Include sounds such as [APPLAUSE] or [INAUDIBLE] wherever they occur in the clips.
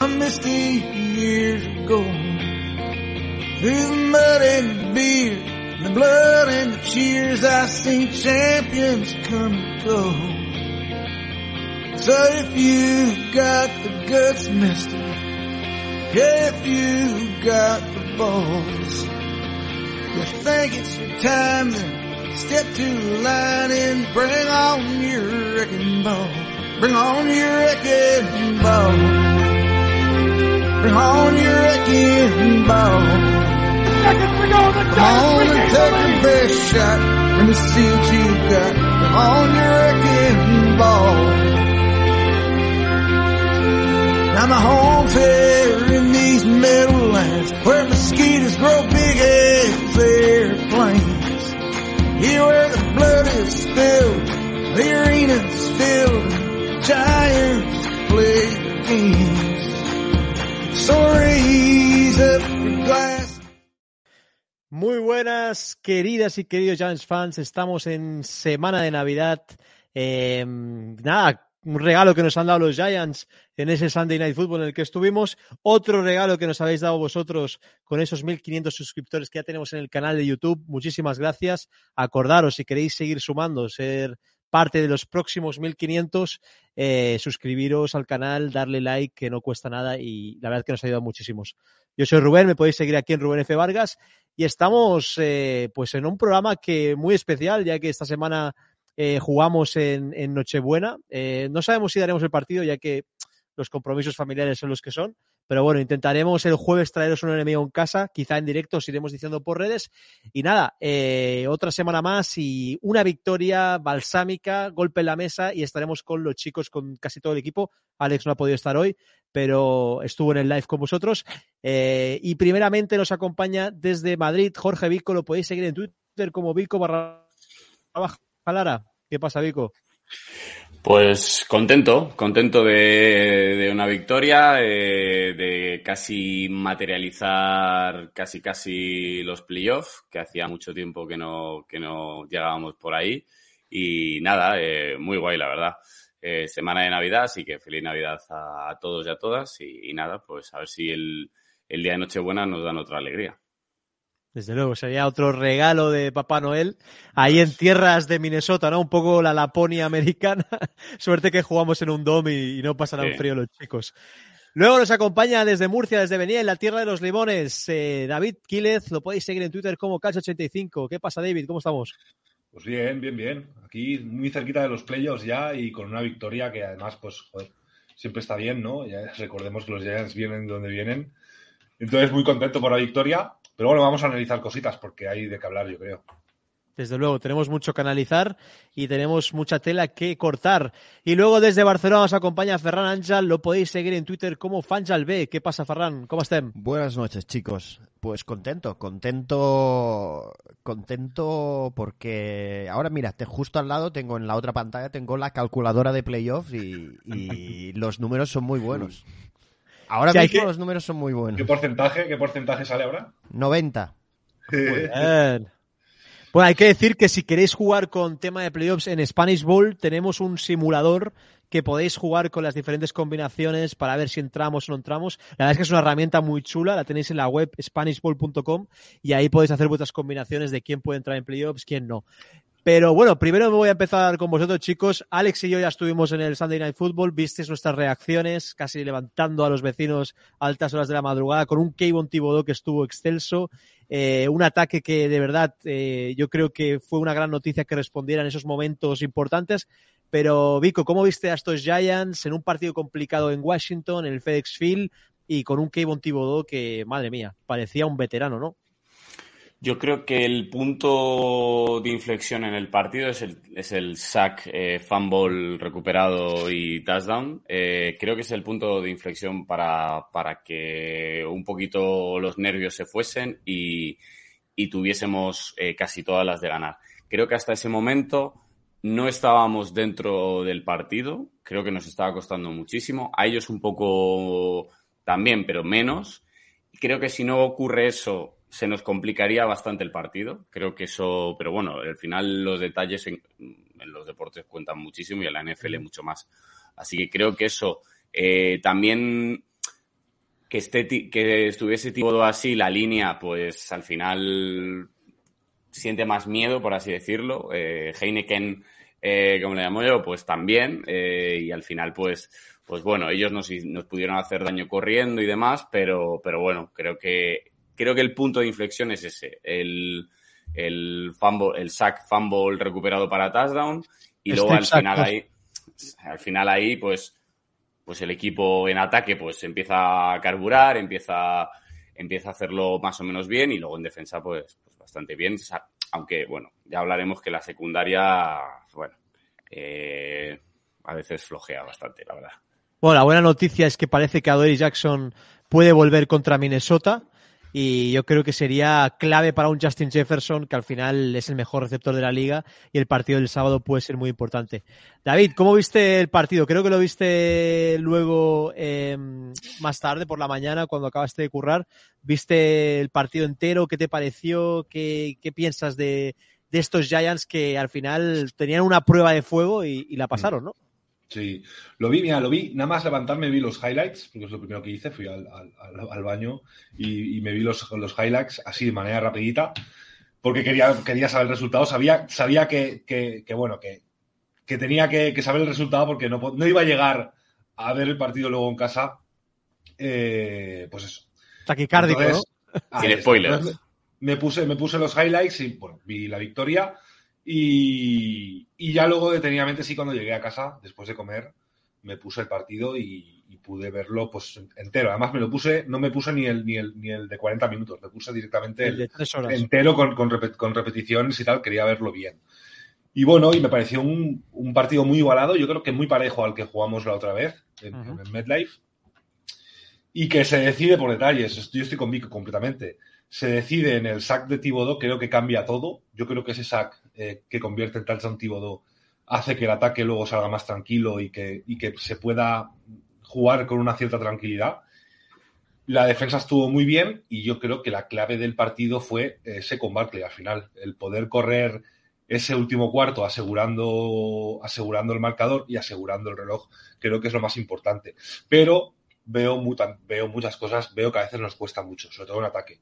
A misty years ago, through the mud and the beer, the blood and the cheers, I seen champions come and go. So if you've got the guts, mister, if you got the balls, you think it's your time, then step to the line and bring on your wrecking ball. Bring on your wrecking ball. On your wrecking ball. The Come on and take your best shot. Let me see what you got. Bring on your wrecking ball. Now my home's here in these meadowlands where mosquitoes grow big as airplanes. Here where the blood is spilled, the arena's filled, giants play games. Muy buenas, queridas y queridos Giants fans. Estamos en semana de Navidad. Eh, nada, un regalo que nos han dado los Giants en ese Sunday Night Football en el que estuvimos. Otro regalo que nos habéis dado vosotros con esos 1.500 suscriptores que ya tenemos en el canal de YouTube. Muchísimas gracias. Acordaros, si queréis seguir sumando, ser parte de los próximos 1.500, eh, suscribiros al canal, darle like, que no cuesta nada y la verdad que nos ha ayudado muchísimos. Yo soy Rubén, me podéis seguir aquí en Rubén F. Vargas y estamos eh, pues en un programa que muy especial, ya que esta semana eh, jugamos en, en Nochebuena. Eh, no sabemos si daremos el partido, ya que los compromisos familiares son los que son. Pero bueno, intentaremos el jueves traeros un enemigo en casa, quizá en directo os iremos diciendo por redes. Y nada, eh, otra semana más y una victoria balsámica, golpe en la mesa y estaremos con los chicos, con casi todo el equipo. Alex no ha podido estar hoy, pero estuvo en el live con vosotros. Eh, y primeramente nos acompaña desde Madrid Jorge Vico, lo podéis seguir en Twitter como Vico barra Lara. ¿Qué pasa, Vico? Pues contento, contento de, una victoria, eh, de casi materializar casi casi los playoffs, que hacía mucho tiempo que no, que no llegábamos por ahí. Y nada, eh, muy guay, la verdad. Eh, semana de Navidad, así que feliz Navidad a, a todos y a todas. Y, y, nada, pues a ver si el, el día de Nochebuena nos dan otra alegría. Desde luego, sería otro regalo de Papá Noel. Ahí en tierras de Minnesota, ¿no? Un poco la Laponia americana. [LAUGHS] Suerte que jugamos en un dom y, y no pasarán sí. frío los chicos. Luego nos acompaña desde Murcia, desde Benía, en la tierra de los limones, eh, David Quílez. Lo podéis seguir en Twitter como Cacho85. ¿Qué pasa, David? ¿Cómo estamos? Pues bien, bien, bien. Aquí muy cerquita de los playoffs ya y con una victoria que además, pues, joder, siempre está bien, ¿no? Ya recordemos que los Giants vienen de donde vienen. Entonces, muy contento por la victoria. Pero bueno, vamos a analizar cositas porque hay de qué hablar, yo creo. Desde luego, tenemos mucho que analizar y tenemos mucha tela que cortar. Y luego desde Barcelona nos acompaña Ferran Ángel, lo podéis seguir en Twitter como FanjalB. ¿Qué pasa, Ferran? ¿Cómo estén? Buenas noches, chicos. Pues contento, contento, contento porque ahora mira, te, justo al lado tengo en la otra pantalla tengo la calculadora de playoffs y, y [LAUGHS] los números son muy buenos. Ahora mismo que... los números son muy buenos. ¿Qué porcentaje, qué porcentaje sale ahora? 90. Bueno, bueno, hay que decir que si queréis jugar con tema de playoffs en Spanish Bowl, tenemos un simulador que podéis jugar con las diferentes combinaciones para ver si entramos o no entramos. La verdad es que es una herramienta muy chula, la tenéis en la web spanishbowl.com y ahí podéis hacer vuestras combinaciones de quién puede entrar en playoffs, quién no. Pero bueno, primero me voy a empezar con vosotros, chicos. Alex y yo ya estuvimos en el Sunday Night Football, visteis nuestras reacciones, casi levantando a los vecinos a altas horas de la madrugada, con un Kayvon Thibodeau que estuvo excelso, eh, un ataque que de verdad eh, yo creo que fue una gran noticia que respondiera en esos momentos importantes. Pero Vico, ¿cómo viste a estos Giants en un partido complicado en Washington, en el FedEx Field, y con un Kayvon Thibodeau que, madre mía, parecía un veterano, ¿no? Yo creo que el punto de inflexión en el partido es el, es el sack, eh, fumble recuperado y touchdown. Eh, creo que es el punto de inflexión para, para que un poquito los nervios se fuesen y, y tuviésemos eh, casi todas las de ganar. Creo que hasta ese momento no estábamos dentro del partido. Creo que nos estaba costando muchísimo. A ellos un poco también, pero menos. Creo que si no ocurre eso, se nos complicaría bastante el partido. Creo que eso, pero bueno, al final los detalles en, en los deportes cuentan muchísimo y en la NFL mucho más. Así que creo que eso eh, también que, esté, que estuviese tipo así la línea, pues al final siente más miedo, por así decirlo. Eh, Heineken, eh, como le llamo yo, pues también. Eh, y al final, pues, pues bueno, ellos nos, nos pudieron hacer daño corriendo y demás, pero, pero bueno, creo que creo que el punto de inflexión es ese, el, el fumble, el sack fumble recuperado para touchdown y luego al final ahí, al final ahí, pues, pues el equipo en ataque pues empieza a carburar, empieza, empieza a hacerlo más o menos bien y luego en defensa pues, pues bastante bien, aunque bueno, ya hablaremos que la secundaria, bueno, eh, a veces flojea bastante, la verdad. Bueno, la buena noticia es que parece que Adoree Jackson puede volver contra Minnesota y yo creo que sería clave para un Justin Jefferson, que al final es el mejor receptor de la liga, y el partido del sábado puede ser muy importante. David, ¿cómo viste el partido? Creo que lo viste luego eh, más tarde, por la mañana, cuando acabaste de currar. ¿Viste el partido entero? ¿Qué te pareció? ¿Qué, qué piensas de, de, estos Giants que al final tenían una prueba de fuego y, y la pasaron, no? Sí, lo vi, mira, lo vi, nada más levantarme vi los highlights, porque es lo primero que hice, fui al, al, al baño y, y, me vi los, los, highlights así de manera rapidita, porque quería, quería saber el resultado, sabía, sabía que, que, que bueno, que, que tenía que, saber el resultado porque no, no iba a llegar a ver el partido luego en casa, eh, pues eso. Taquicárdico, Entonces, ¿no? Sin spoilers. Me puse, me puse los highlights y bueno, vi la victoria y, y, ya luego detenidamente sí cuando llegué a casa, después de comer, me puse el partido y, y, pude verlo pues entero. Además me lo puse, no me puse ni el, ni el, ni el de 40 minutos, me puse directamente el, el entero con, con, repet, con, repeticiones y tal, quería verlo bien. Y bueno, y me pareció un, un, partido muy igualado, yo creo que muy parejo al que jugamos la otra vez en, uh -huh. en MedLife. Y que se decide por detalles, yo estoy con Vico completamente se decide en el sack de Thibodeau, creo que cambia todo. Yo creo que ese sack eh, que convierte en touchdown Thibodeau hace que el ataque luego salga más tranquilo y que, y que se pueda jugar con una cierta tranquilidad. La defensa estuvo muy bien y yo creo que la clave del partido fue ese con Barkley al final. El poder correr ese último cuarto asegurando, asegurando el marcador y asegurando el reloj, creo que es lo más importante. Pero veo, veo muchas cosas, veo que a veces nos cuesta mucho, sobre todo en ataque.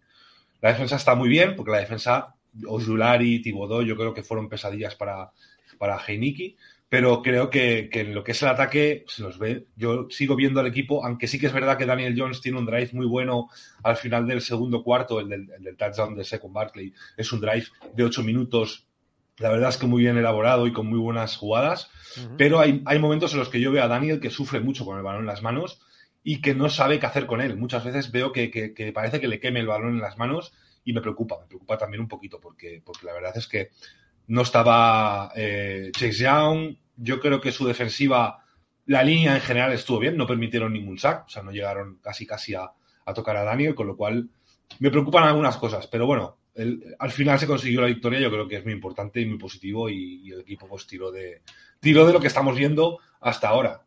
La defensa está muy bien, porque la defensa, Ojulari, Tibodó, yo creo que fueron pesadillas para, para Heiniki, pero creo que, que, en lo que es el ataque se los ve. Yo sigo viendo al equipo, aunque sí que es verdad que Daniel Jones tiene un drive muy bueno al final del segundo cuarto, el del, el del touchdown de Second Barkley. Es un drive de ocho minutos, la verdad es que muy bien elaborado y con muy buenas jugadas, uh -huh. pero hay, hay momentos en los que yo veo a Daniel que sufre mucho con el balón en las manos y que no sabe qué hacer con él. Muchas veces veo que, que, que, parece que le queme el balón en las manos y me preocupa, me preocupa también un poquito porque, porque la verdad es que no estaba eh, Chase Young, yo creo que su defensiva, la línea en general estuvo bien, no permitieron ningún sack, o sea, no llegaron casi casi a, a tocar a Daniel, con lo cual me preocupan algunas cosas, pero bueno, el, al final se consiguió la victoria, yo creo que es muy importante y muy positivo y, el equipo pues tiró de, tiró de lo que estamos viendo hasta ahora,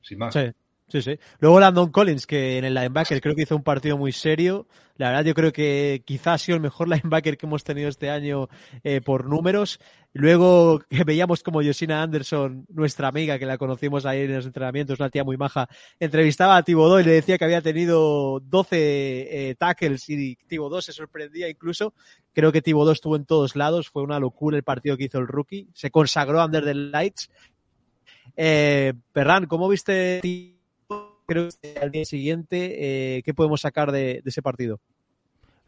sin más. Sí. Sí, sí. Luego Landon Collins, que en el linebacker creo que hizo un partido muy serio. La verdad, yo creo que quizás ha sido el mejor [LAUGHS] linebacker que hemos tenido este año eh, por números. Luego veíamos como Yosina Anderson, nuestra amiga, que la conocimos ayer en los entrenamientos, una tía muy maja, entrevistaba a Tibodó y le decía que había tenido 12 eh, tackles y Tibodó se sorprendía incluso. Creo que Tibodó estuvo en todos lados. Fue una locura el partido que hizo el rookie. Se consagró Under the Lights. Eh, Perran, ¿cómo viste creo que al día siguiente, eh, ¿qué podemos sacar de, de ese partido?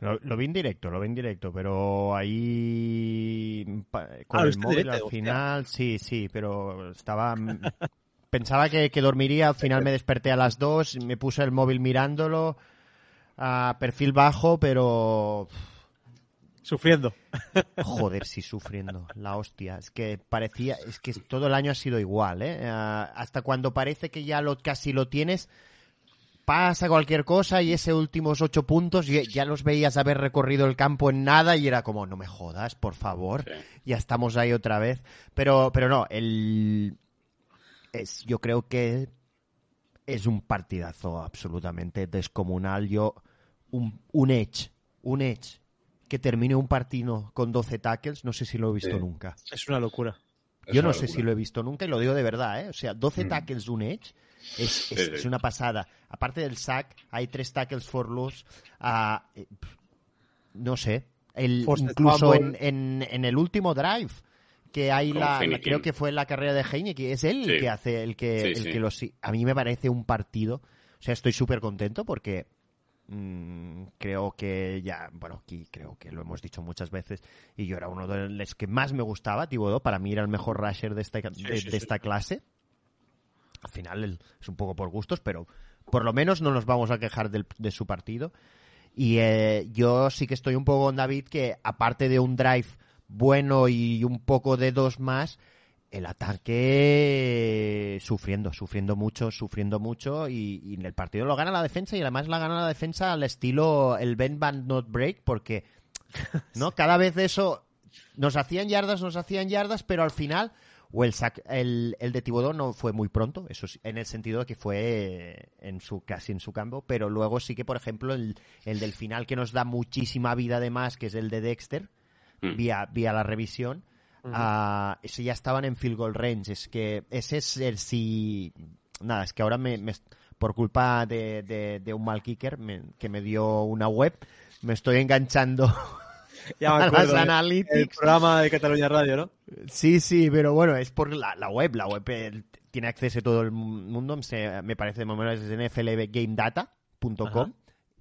Lo, lo, vi en directo, lo vi en directo, pero ahí con ah, el móvil directo, al final, sí, sí, pero estaba [LAUGHS] pensaba que, que, dormiría, al final me desperté a las dos, me puse el móvil mirándolo a perfil bajo, pero Sufriendo. Joder, sí, sufriendo. La hostia. Es que parecía, es que todo el año ha sido igual, ¿eh? Ah, hasta cuando parece que ya lo, casi lo tienes, pasa cualquier cosa y ese últimos ocho puntos ya, ya los veías haber recorrido el campo en nada y era como, no me jodas, por favor. Sí. Ya estamos ahí otra vez. Pero, pero no, el, es, yo creo que es un partidazo absolutamente descomunal. Yo, un, un edge, un edge que termine un partido con 12 tackles, no sé si lo he visto Sí. nunca. Es una locura. Es Yo una no sé si lo he visto nunca y lo digo de verdad, ¿eh? O sea, 12 Mm. tackles de un edge es, es- Sí, sí. es una pasada. Aparte del sack, hay tres tackles for loss. pf, no sé. El, incluso en, en, en el último drive que hay la, creo que fue la carrera de Heineken, es él el que hace el que, Sí, el sí. que a mí me parece un partido o sea estoy súper contento porque mm, creo que ya bueno aquí creo que lo hemos dicho muchas veces y yo era uno de los que más me gustaba Thibodeau. Para mí era el mejor rusher de esta, de, sí, de sí. esta clase. Al final el- es un poco por gustos pero por lo menos no nos vamos a quejar del- de su partido. Y eh, yo sí que estoy un poco con David que aparte de un drive bueno y un poco de dos más, el ataque sufriendo, sufriendo mucho, sufriendo mucho y, y en el partido lo gana la defensa y además la gana la defensa al estilo el bend band not break porque [LAUGHS] no cada vez eso nos hacían yardas, nos hacían yardas, pero al final o el sac- el, el de Tibodó no fue muy pronto, eso sí, en el sentido de que fue en su casi en su campo, pero luego sí que por ejemplo el, el del final que nos da muchísima vida además, que es el de Dexter, Mm. vía, vía la revisión, ah, ese ya estaban en field goal range. Es que ese es el si. Nada, es que ahora me, me- por culpa de, de- de un mal kicker me- que me dio una web, me estoy enganchando [LAUGHS] Ya me a acuerdo. las ¿eh? El analytics. programa de Cataluña Radio, ¿no? Sí, sí, pero bueno, es por la, la web. La web tiene acceso a todo el mundo. Se- me parece de momento es nflgamedata.com.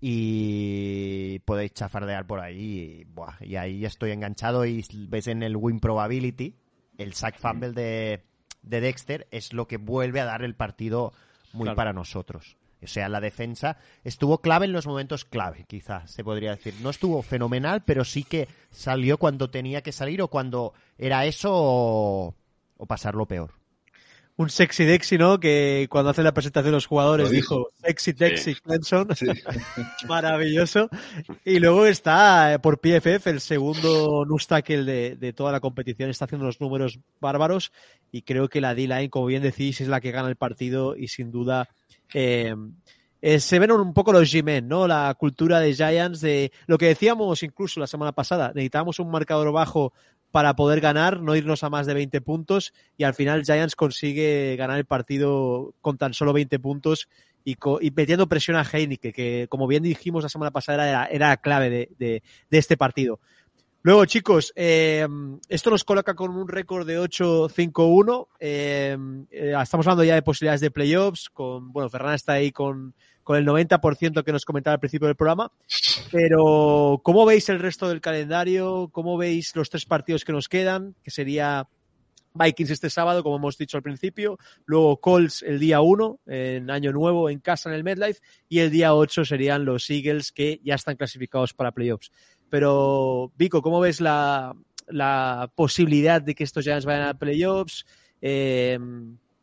y podéis chafardear por ahí. Y, buah, y ahí estoy enganchado y ves en el win probability el sack fumble de, de Dexter es lo que vuelve a dar el partido muy Claro. para nosotros. O sea, la defensa estuvo clave en los momentos clave, quizás se podría decir. No estuvo fenomenal, pero sí que salió cuando tenía que salir o cuando era eso o, o pasarlo peor. Un sexy Dexy, ¿no? Que cuando hace la presentación de los jugadores dijo. dijo sexy Dexy Clemson. Sí. [LAUGHS] Maravilloso. Y luego está eh, por PFF el segundo nose tackle de, de toda la competición. Está haciendo unos números bárbaros. Y creo que la D-line, como bien decís, es la que gana el partido. Y sin duda eh, eh, se ven un poco los G-Men, ¿no? La cultura de Giants, de lo que decíamos incluso la semana pasada. Necesitábamos un marcador bajo para poder ganar, no irnos a más de 20 puntos. Y al final Giants consigue ganar el partido con tan solo 20 puntos y, metiendo presión a Heineken, que como bien dijimos la semana pasada era, la clave de este partido. Luego, chicos, eh, esto nos coloca con un récord de 8-5-1. Eh, eh, estamos hablando ya de posibilidades de playoffs. Con, bueno, Ferran está ahí con, con el 90% que nos comentaba al principio del programa. Pero, ¿cómo veis el resto del calendario? ¿Cómo veis los tres partidos que nos quedan? Que sería Vikings este sábado, como hemos dicho al principio. Luego Colts el día 1, en Año Nuevo, en casa en el MedLife. Y el día 8 serían los Eagles, que ya están clasificados para playoffs. Pero, Vico, ¿cómo ves la, posibilidad de que estos Giants vayan a playoffs? Eh,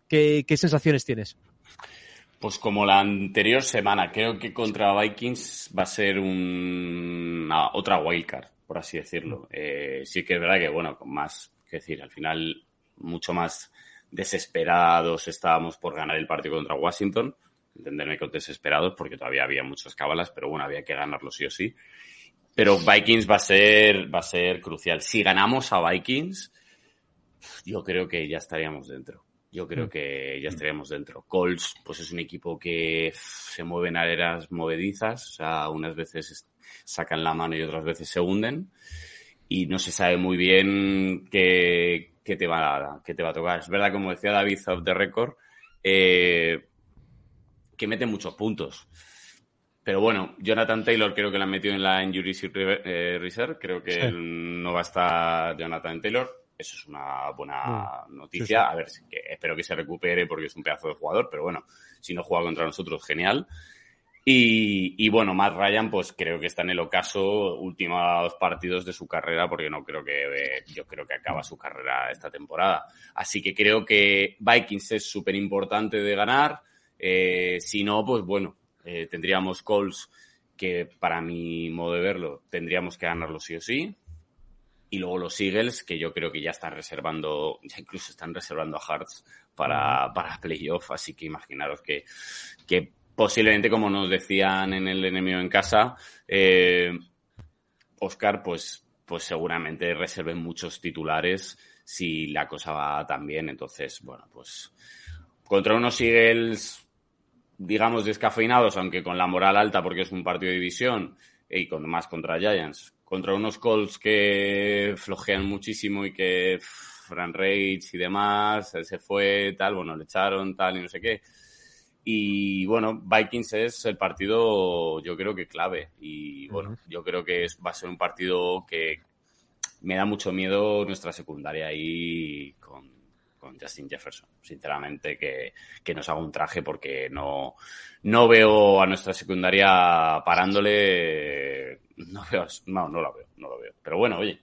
¿qué, ¿Qué sensaciones tienes? Pues como la anterior semana, creo que contra Vikings va a ser un- una- otra wildcard, por así decirlo. Eh, sí que es verdad que, bueno, con más, que decir, al final mucho más desesperados estábamos por ganar el partido contra Washington. Entenderme con desesperados porque todavía había muchas cábalas, pero bueno, había que ganarlo sí o sí. Pero Vikings va a ser, va a ser crucial. Si ganamos a Vikings, yo creo que ya estaríamos dentro. Yo creo que ya estaríamos dentro. Colts, pues es un equipo que se mueve en arenas movedizas, o sea, unas veces es- sacan la mano y otras veces se hunden. Y no se sabe muy bien qué, qué te, va, a- qué te va a tocar. Es verdad, como decía David of the Record, eh, que mete muchos puntos. Pero bueno, Jonathan Taylor creo que lo han metido en la Injury eh, Reserve. Creo que Sí. no va a estar Jonathan Taylor. Eso es una buena noticia. sí. A ver, que espero que se recupere porque es un pedazo de jugador. Pero bueno, si no juega contra nosotros, genial. Y, y, bueno, Matt Ryan, pues creo que está en el ocaso, últimos partidos de su carrera, porque no creo que, eh, yo creo que acaba su carrera esta temporada. Así que creo que Vikings es súper importante de ganar. Eh, si no, pues bueno, eh, tendríamos Colts que para mi modo de verlo tendríamos que ganarlo sí o sí. Y luego los Eagles, que yo creo que ya están reservando, ya incluso están reservando a Hearts para, para playoff. Así que imaginaros que, que posiblemente, como nos decían en el enemigo en casa, eh, Oscar, pues, pues seguramente reserven muchos titulares si la cosa va tan bien. Entonces, bueno, pues contra unos Eagles, digamos, descafeinados, aunque con la moral alta porque es un partido de división, y con más contra Giants, contra unos Colts que flojean muchísimo y que Fran Rage y demás, se fue, tal, bueno, le echaron, tal, y no sé qué y bueno, Vikings es el partido, yo creo que clave. Y bueno, yo creo que es, va a ser un partido que me da mucho miedo nuestra secundaria ahí con, con Justin Jefferson. Sinceramente, que, que, nos haga un traje porque no, no veo a nuestra secundaria parándole. No veo, no, no la veo, no lo veo. Pero bueno, oye,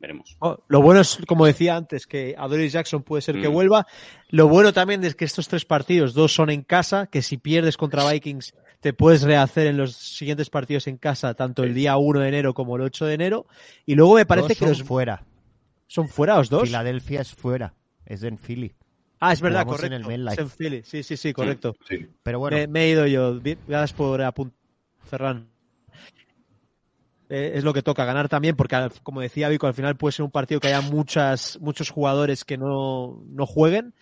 veremos. Oh, lo bueno es, como decía antes, que Adolis Jackson puede ser que Mm. vuelva. Lo bueno también es que estos tres partidos, dos son en casa, que si pierdes contra Vikings te puedes rehacer en los siguientes partidos en casa, tanto el día 1 de enero como el 8 de enero. Y luego me parece Dos que son los fuera. son fuera los dos. Filadelfia es fuera. Es en Philly. Ah, es verdad, Jugamos en correcto. el MetLife. Es en Philly. Sí, sí, sí, correcto. Sí. Pero bueno, Me, me he ido yo. Gracias por apuntar, Ferran. Eh, es lo que toca ganar también, porque como decía Vico, al final puede ser un partido que haya muchas, muchos jugadores que no, no jueguen.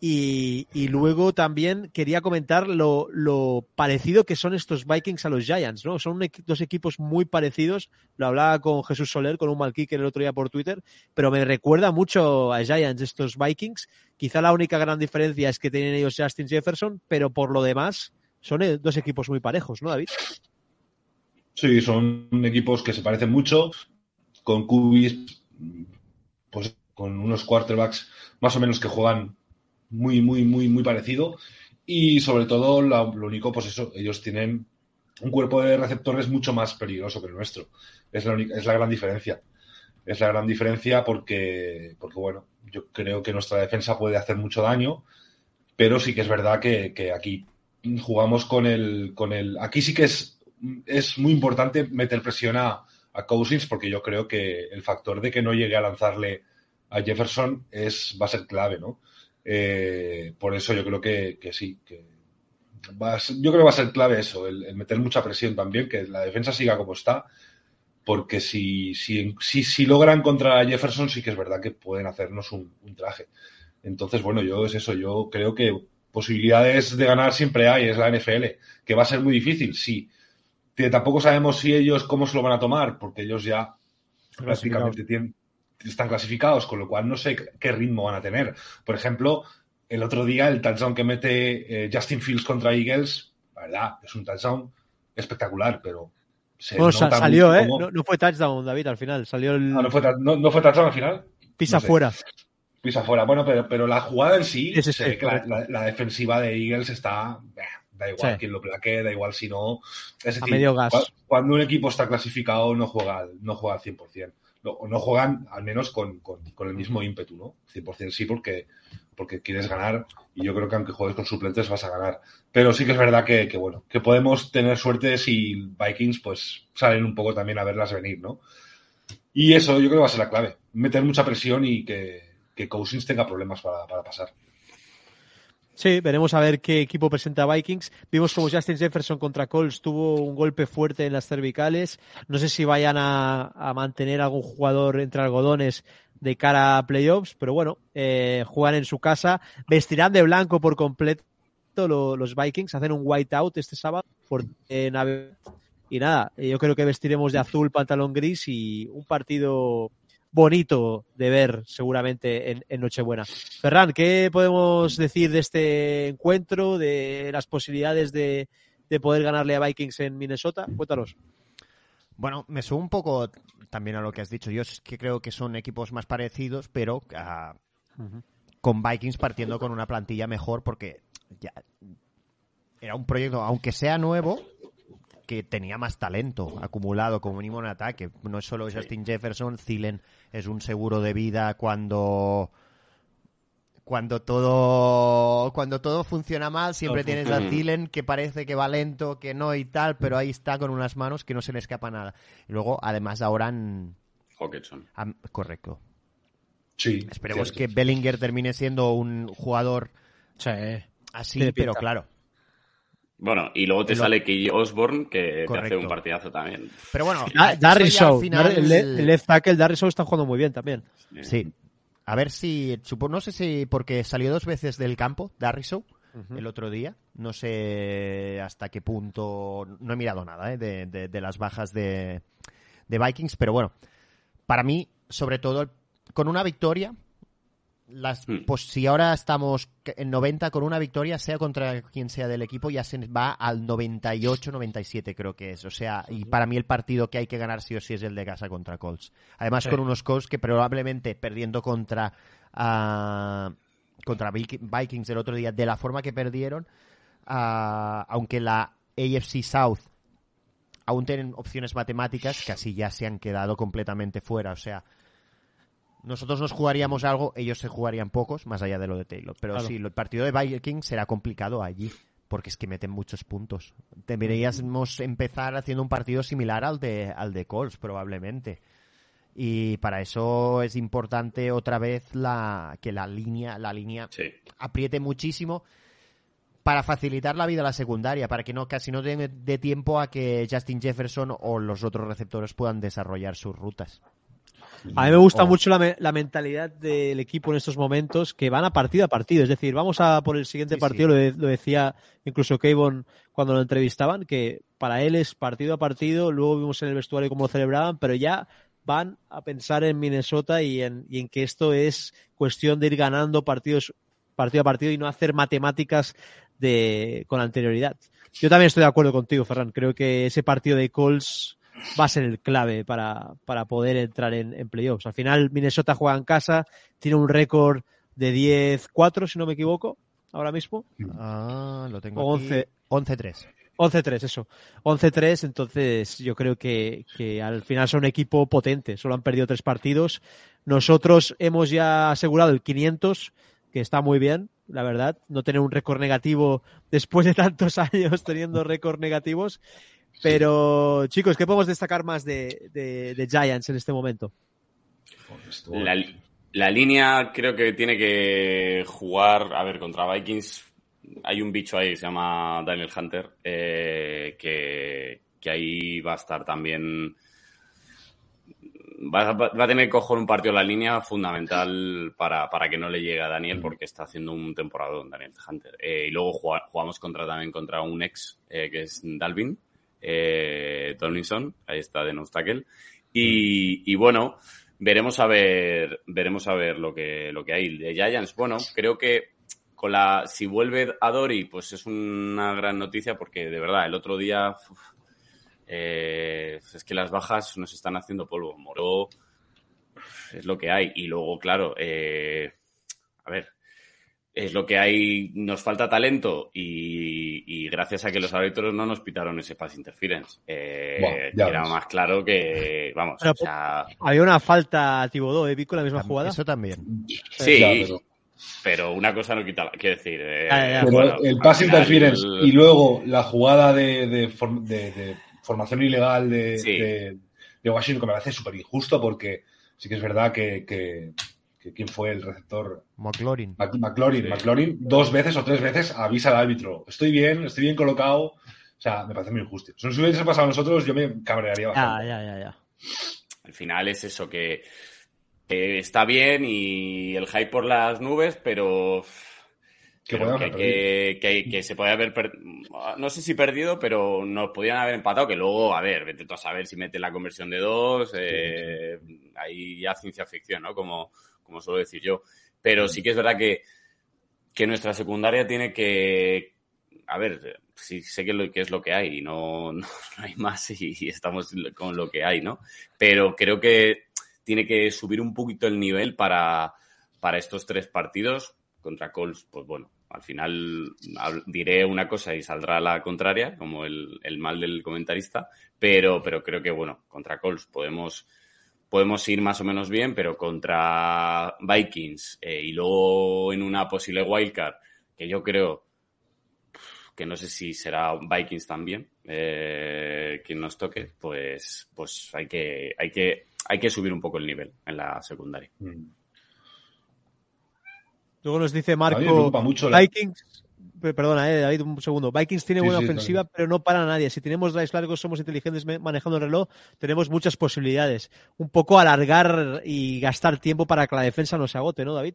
Y, y luego también quería comentar lo, lo parecido que son estos Vikings a los Giants, ¿no? Son dos equipos muy parecidos. Lo hablaba con Jesús Soler, con un mal kicker el otro día por Twitter, pero me recuerda mucho a Giants estos Vikings. Quizá la única gran diferencia es que tienen ellos Justin Jefferson, pero por lo demás son eh, dos equipos muy parejos, ¿no, David? Sí, son equipos que se parecen mucho, con QBs, pues con unos quarterbacks más o menos que juegan muy, muy, muy, muy parecido. Y sobre todo, lo único, pues eso, ellos tienen un cuerpo de receptores mucho más peligroso que el nuestro. Es la, única- es la gran diferencia. Es la gran diferencia porque, porque, bueno, yo creo que nuestra defensa puede hacer mucho daño, pero sí que es verdad que, que aquí jugamos con el, con el. Aquí sí que es, es muy importante meter presión a, a Cousins porque yo creo que el factor de que no llegue a lanzarle a Jefferson es, va a ser clave, ¿no? Eh, por eso yo creo que, que sí, que va yo creo que va a ser clave eso, el, meter mucha presión también, que la defensa siga como está, porque si, si, si, si logran contra Jefferson sí que es verdad que pueden hacernos un traje. Entonces, bueno, yo es eso, yo creo que posibilidades de ganar siempre hay, es la NFL, que va a ser muy difícil, sí. Tampoco sabemos si ellos cómo se lo van a tomar, porque ellos ya prácticamente tienen, están clasificados, con lo cual no sé qué ritmo van a tener. Por ejemplo, el otro día el touchdown que mete eh, Justin Fields contra Eagles, la verdad, es un touchdown espectacular, pero se Bueno, sa- nota salió, ¿eh? No, no fue touchdown, David, al final. Salió el Ah, ¿no, fue, no- fue touchdown al final? pisa sé. fuera. Pisa fuera. Bueno, pero, pero la jugada en sí, que la, la- la defensiva de Eagles está. Da igual Sí. quien lo plaque, da igual si no. Es A decir, medio gas. cua- cuando un equipo está clasificado no juega, al- no juega al 100%. No, o no juegan al menos con, con- con el mismo ímpetu, ¿no? 100% sí, porque, porque quieres ganar y yo creo que aunque juegues con suplentes vas a ganar. Pero sí que es verdad que, que, bueno, que podemos tener suerte si Vikings pues salen un poco también a verlas venir, ¿no? Y eso yo creo que va a ser la clave. Meter mucha presión y que, que Cousins tenga problemas para, para pasar. Sí, veremos a ver qué equipo presenta Vikings. Vimos como Justin Jefferson contra Colts tuvo un golpe fuerte en las cervicales. No sé si vayan a, a mantener algún jugador entre algodones de cara a playoffs, pero bueno, eh, juegan en su casa. Vestirán de blanco por completo lo- los Vikings, hacen un whiteout este sábado por. Y nada, yo creo que vestiremos de azul, pantalón gris y un partido bonito de ver seguramente en, en Nochebuena. Ferran, ¿qué podemos decir de este encuentro, de las posibilidades de, de poder ganarle a Vikings en Minnesota? Cuéntanos. Bueno, me subo un poco también a lo que has dicho. Yo es que creo que son equipos más parecidos, pero ah, con Vikings partiendo con una plantilla mejor porque ya era un proyecto, aunque sea nuevo, que tenía más talento acumulado como mínimo en ataque. No es solo Justin Jefferson, Thielen es un seguro de vida cuando cuando todo cuando todo funciona mal, siempre tienes a Thielen que parece que va lento, que no y tal, pero ahí está con unas manos que no se le escapa nada. Y luego, además, ahora han, Hawkinson. han- correcto. Sí. Esperemos cierto, que sí. Bellinger termine siendo un jugador Sí. así, pero claro. Bueno, y luego te Lo- sale Key Osborne, que te hace un partidazo también. Pero bueno, ya Darry final- Dar- el, el left tackle Darry Shaw está jugando muy bien también. Sí. A ver si. supo- No sé si. Porque salió dos veces del campo, Darrisow, el otro día. No sé hasta qué punto. No he mirado nada ¿eh? de, de- de las bajas de, de Vikings, pero bueno. Para mí, sobre todo, con una victoria. Las, Hmm. Pues si ahora estamos en 90 con una victoria, sea contra quien sea del equipo, ya se va al 98-97 creo que es. O sea, y para mí el partido que hay que ganar sí o sí es el de casa contra Colts. Además Sí. con unos Colts que probablemente perdiendo contra ah, contra Vik- Vikings el otro día, de la forma que perdieron, ah, aunque la AFC South aún tienen opciones matemáticas, casi ya se han quedado completamente fuera. O sea, nosotros nos jugaríamos algo, ellos se jugarían pocos, más allá de lo de Taylor. Pero Claro. sí, el partido de Vikings será complicado allí, porque es que meten muchos puntos. Deberíamos empezar haciendo un partido similar al de, al de Colts, probablemente. Y para eso es importante otra vez la, que la línea, la línea Sí. apriete muchísimo para facilitar la vida a la secundaria, para que no casi no dé dé tiempo a que Justin Jefferson o los otros receptores puedan desarrollar sus rutas. A mí me gusta mucho la, me- la mentalidad del equipo en estos momentos, que van a partido a partido. Es decir, vamos a por el siguiente Sí, partido, sí. Lo, de- lo decía incluso Kayvon cuando lo entrevistaban, que para él es partido a partido. Luego vimos en el vestuario cómo lo celebraban, pero ya van a pensar en Minnesota y en, y en que esto es cuestión de ir ganando partidos partido a partido y no hacer matemáticas de, con anterioridad. Yo también estoy de acuerdo contigo, Ferran. Creo que ese partido de Colts va a ser el clave para, para poder entrar en, en playoffs. Al final, Minnesota juega en casa, tiene un récord de 10-4, si no me equivoco, ahora mismo. Ah, lo tengo O aquí. 11. 11-3. 11-3, eso. 11-3, entonces yo creo que, que al final son un equipo potente. Solo han perdido tres partidos. Nosotros hemos ya asegurado el 500, que está muy bien, la verdad. No tener un récord negativo después de tantos [LAUGHS] años teniendo récord negativos. Pero, chicos, ¿qué podemos destacar más de, de- de Giants en este momento? La, la línea creo que tiene que jugar, a ver, contra Vikings. Hay un bicho ahí, se llama Daniel Hunter, eh, que, que ahí va a estar también. Va, va- va a tener que coger un partido en la línea fundamental para, para que no le llegue a Daniel, porque está haciendo un temporadón Daniel Hunter. Eh, y luego jugamos contra, también contra un ex, eh, que es Dalvin, eh, ahí está de tackle. Y, bueno, veremos a ver, veremos a ver lo que, lo que hay. De Giants, bueno, creo que con la, si vuelve a Dory, pues es una gran noticia porque de verdad, el otro día, eh, es que las bajas nos están haciendo polvo. Moró es lo que hay. Y luego, claro, eh, a ver, es lo que hay, nos falta talento y, y gracias a que los árbitros no nos pitaron ese pass interference. Eh, era ves. más claro que, vamos, Pero, o sea, Había una falta a Tibodó, ¿eh? Vi con la misma jugada. Eso también. sí, Ya, pero- pero una cosa no quita la, quiero decir, eh, Ya, ya, ya. Pero bueno, el pass interference el- y luego la jugada de, de form- de- de formación ilegal de, Sí. de- de Washington que me parece súper injusto porque sí que es verdad que, que quién fue el receptor McLaurin. McLaurin, Sí. McLaurin dos veces o tres veces avisa al árbitro estoy bien, estoy bien colocado o sea, me parece muy injusto si nos hubiese pasado a nosotros yo me cabrearía bastante ya, ya, ya. al final es eso que, está bien y el hype por las nubes, pero Que que, haber que, que- que se puede haber per- no sé si perdido, pero nos podían haber empatado, que luego, a ver, vete tú a saber si mete la conversión de dos, eh, ahí ya ciencia ficción, ¿no? Como, como suelo decir yo. Pero sí que es verdad que, que nuestra secundaria tiene que, a ver, sí sé que, lo, que es lo que hay y no, no, [LAUGHS] no hay más y, y estamos con lo que hay, ¿no? Pero creo que tiene que subir un poquito el nivel para, para estos tres partidos. Contra Colts, pues bueno, al final diré una cosa y saldrá la contraria, como el, el mal del comentarista, pero, pero creo que, bueno, contra Colts podemos podemos ir más o menos bien, pero contra Vikings eh, y luego en una posible wildcard, que yo creo que no sé si será Vikings también eh, quien nos toque, pues, pues hay que, hay que, hay que subir un poco el nivel en la secundaria. Mm. Luego nos dice Marco Vikings, Perdona, eh, David, un segundo. Vikings tiene buena ofensiva, pero no para nadie. Si tenemos drives largos, somos inteligentes manejando el reloj, tenemos muchas posibilidades. Un poco alargar y gastar tiempo para que la defensa no se agote, ¿no, David?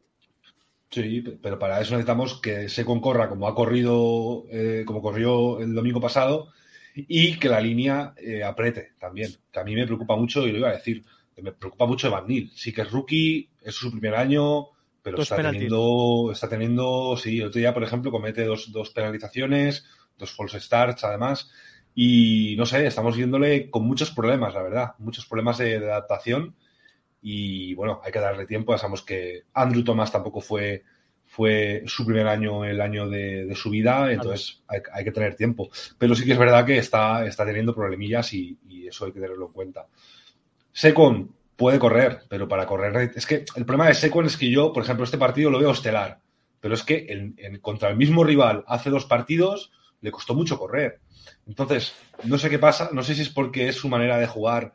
Sí, pero para eso necesitamos que se concorra como ha corrido, eh, como corrió el domingo pasado, y que la línea eh, apriete también. Que a mí me preocupa mucho, y lo iba a decir, me preocupa mucho Evan Neal. Sí que es rookie, es su primer año, pero está teniendo, está teniendo, sí, el otro día, por ejemplo, comete dos, dos penalizaciones, dos false starts, además, y no sé, estamos viéndole con muchos problemas, la verdad, muchos problemas de, adaptación, y bueno, hay que darle tiempo, ya sabemos que Andrew Thomas tampoco fue, fue su primer año, el año de, su vida, entonces hay, que tener tiempo, pero sí que es verdad que está, está teniendo problemillas y, y eso hay que tenerlo en cuenta. Second, puede correr, pero para correr. Es que el problema de Sequon es que yo, por ejemplo, este partido lo veo estelar, pero es que en, contra el mismo rival hace dos partidos le costó mucho correr. Entonces, no sé qué pasa, no sé si es porque es su manera de jugar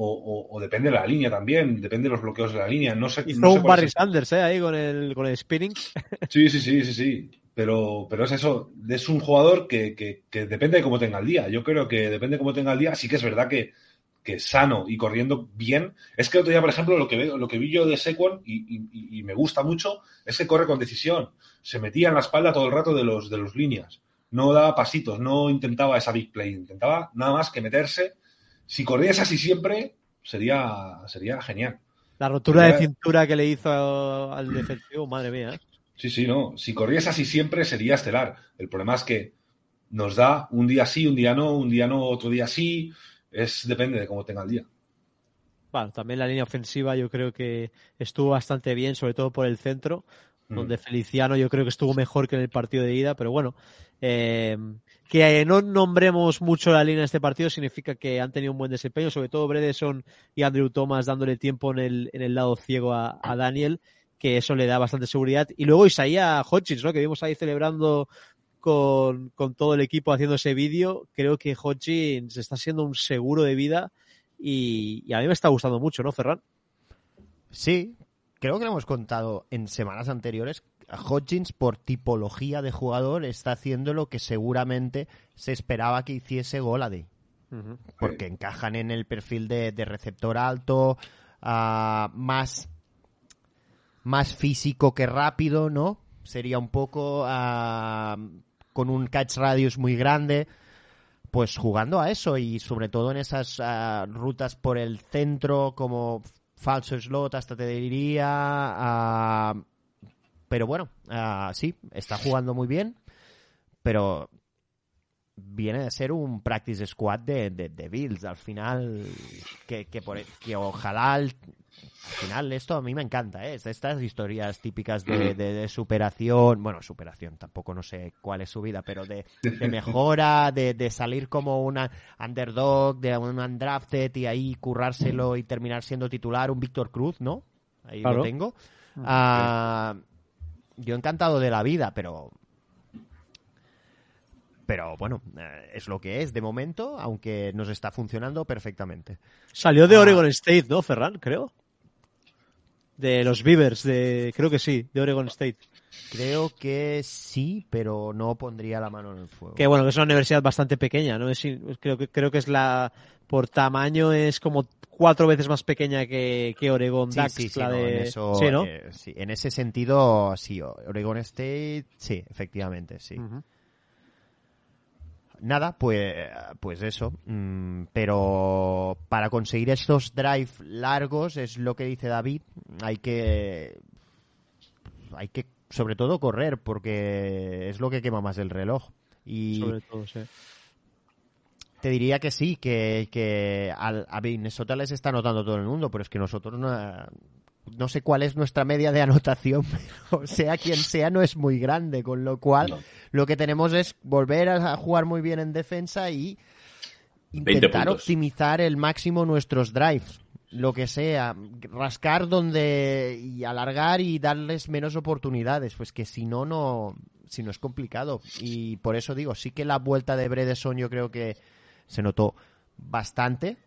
o, depende de la línea también, depende de los bloqueos de la línea. No sé, Hizo un Barry Sanders ¿eh? ahí con el, con el spinning. [LAUGHS] Sí, sí, sí, sí, sí. Pero, pero es eso, es un jugador que, que, que depende de cómo tenga el día. Yo creo que depende de cómo tenga el día. Sí que es verdad que, que sano y corriendo bien. Es que otro día, por ejemplo, lo que, veo, lo que vi yo de Sequon y, me gusta mucho es que corre con decisión. Se metía en la espalda todo el rato de los, de los líneas. No daba pasitos, no intentaba esa big play. Intentaba nada más que meterse. Si corrías así siempre, sería, sería genial. La rotura de cintura que le hizo al defensivo, madre mía. ¿eh? Sí, sí, no. Si corrías así siempre, sería estelar. El problema es que nos da un día sí, un día no, un día no, otro día sí es depende de cómo tenga el día. Bueno, también la línea ofensiva yo creo que estuvo bastante bien, sobre todo por el centro, mm. donde Feliciano yo creo que estuvo mejor que en el partido de ida, pero bueno, eh, que no nombremos mucho la línea de este partido significa que han tenido un buen desempeño, sobre todo Bredeson y Andrew Thomas dándole tiempo en el, en el lado ciego a, Daniel, que eso le da bastante seguridad. Y luego Isaiah Hodgins, ¿no? que vimos ahí celebrando con, todo el equipo haciendo ese vídeo, creo que Hodgins está siendo un seguro de vida y, a mí me está gustando mucho, ¿no, Ferran? Sí, creo que lo hemos contado en semanas anteriores. Hodgins, por tipología de jugador, está haciendo lo que seguramente se esperaba que hiciese Golady. Porque encajan en el perfil de, receptor alto, ah, más, más físico que rápido, ¿no? Sería un poco uh, con un catch radius muy grande, pues jugando a eso y sobre todo en esas ah, rutas por el centro como falso slot hasta te diría ah, pero bueno uh, sí está jugando muy bien pero viene de ser un practice squad de, Bills. Al final que, que, que ojalá al final esto a mí me encanta, ¿eh? Estas historias típicas de, superación, bueno, superación, tampoco no sé cuál es su vida, pero de, mejora, de, salir como una underdog, de un undrafted y ahí currárselo y terminar siendo titular, un Víctor Cruz, ¿no? Ahí lo tengo. Ah, yo encantado de la vida, pero pero bueno, eh, es lo que es de momento, aunque nos está funcionando perfectamente. Salió de ah. Oregon State, ¿no, Ferran? Creo de los Beavers, de creo que sí, de Oregon State. Creo que sí, pero no pondría la mano en el fuego. Que bueno, que es una universidad bastante pequeña, ¿no? Es, creo que creo que es la por tamaño es como cuatro veces más pequeña que, que Oregon sí, Ducks, sí, en eso, eh, en ese sentido, sí, Oregon State, sí, efectivamente, sí nada, pues, pues eso. Mm, pero para conseguir estos drive largos, es lo que dice David, hay que. Hay que, sobre todo, correr, porque es lo que quema más el reloj. Y. Sobre todo, sí. Te diría que sí, que, que al, a Minnesota les está notando todo el mundo, pero es que nosotros no, no sé cuál es nuestra media de anotación, [LAUGHS] pero sea quien sea, no es muy grande, con lo cual No. lo que tenemos es volver a jugar muy bien en defensa y 20 intentar optimizar el máximo nuestros drives, lo que sea, rascar donde y alargar y darles menos oportunidades, pues que si no, no, si no es complicado. Y por eso digo, sí que la vuelta de Bredesen yo creo que se notó bastante.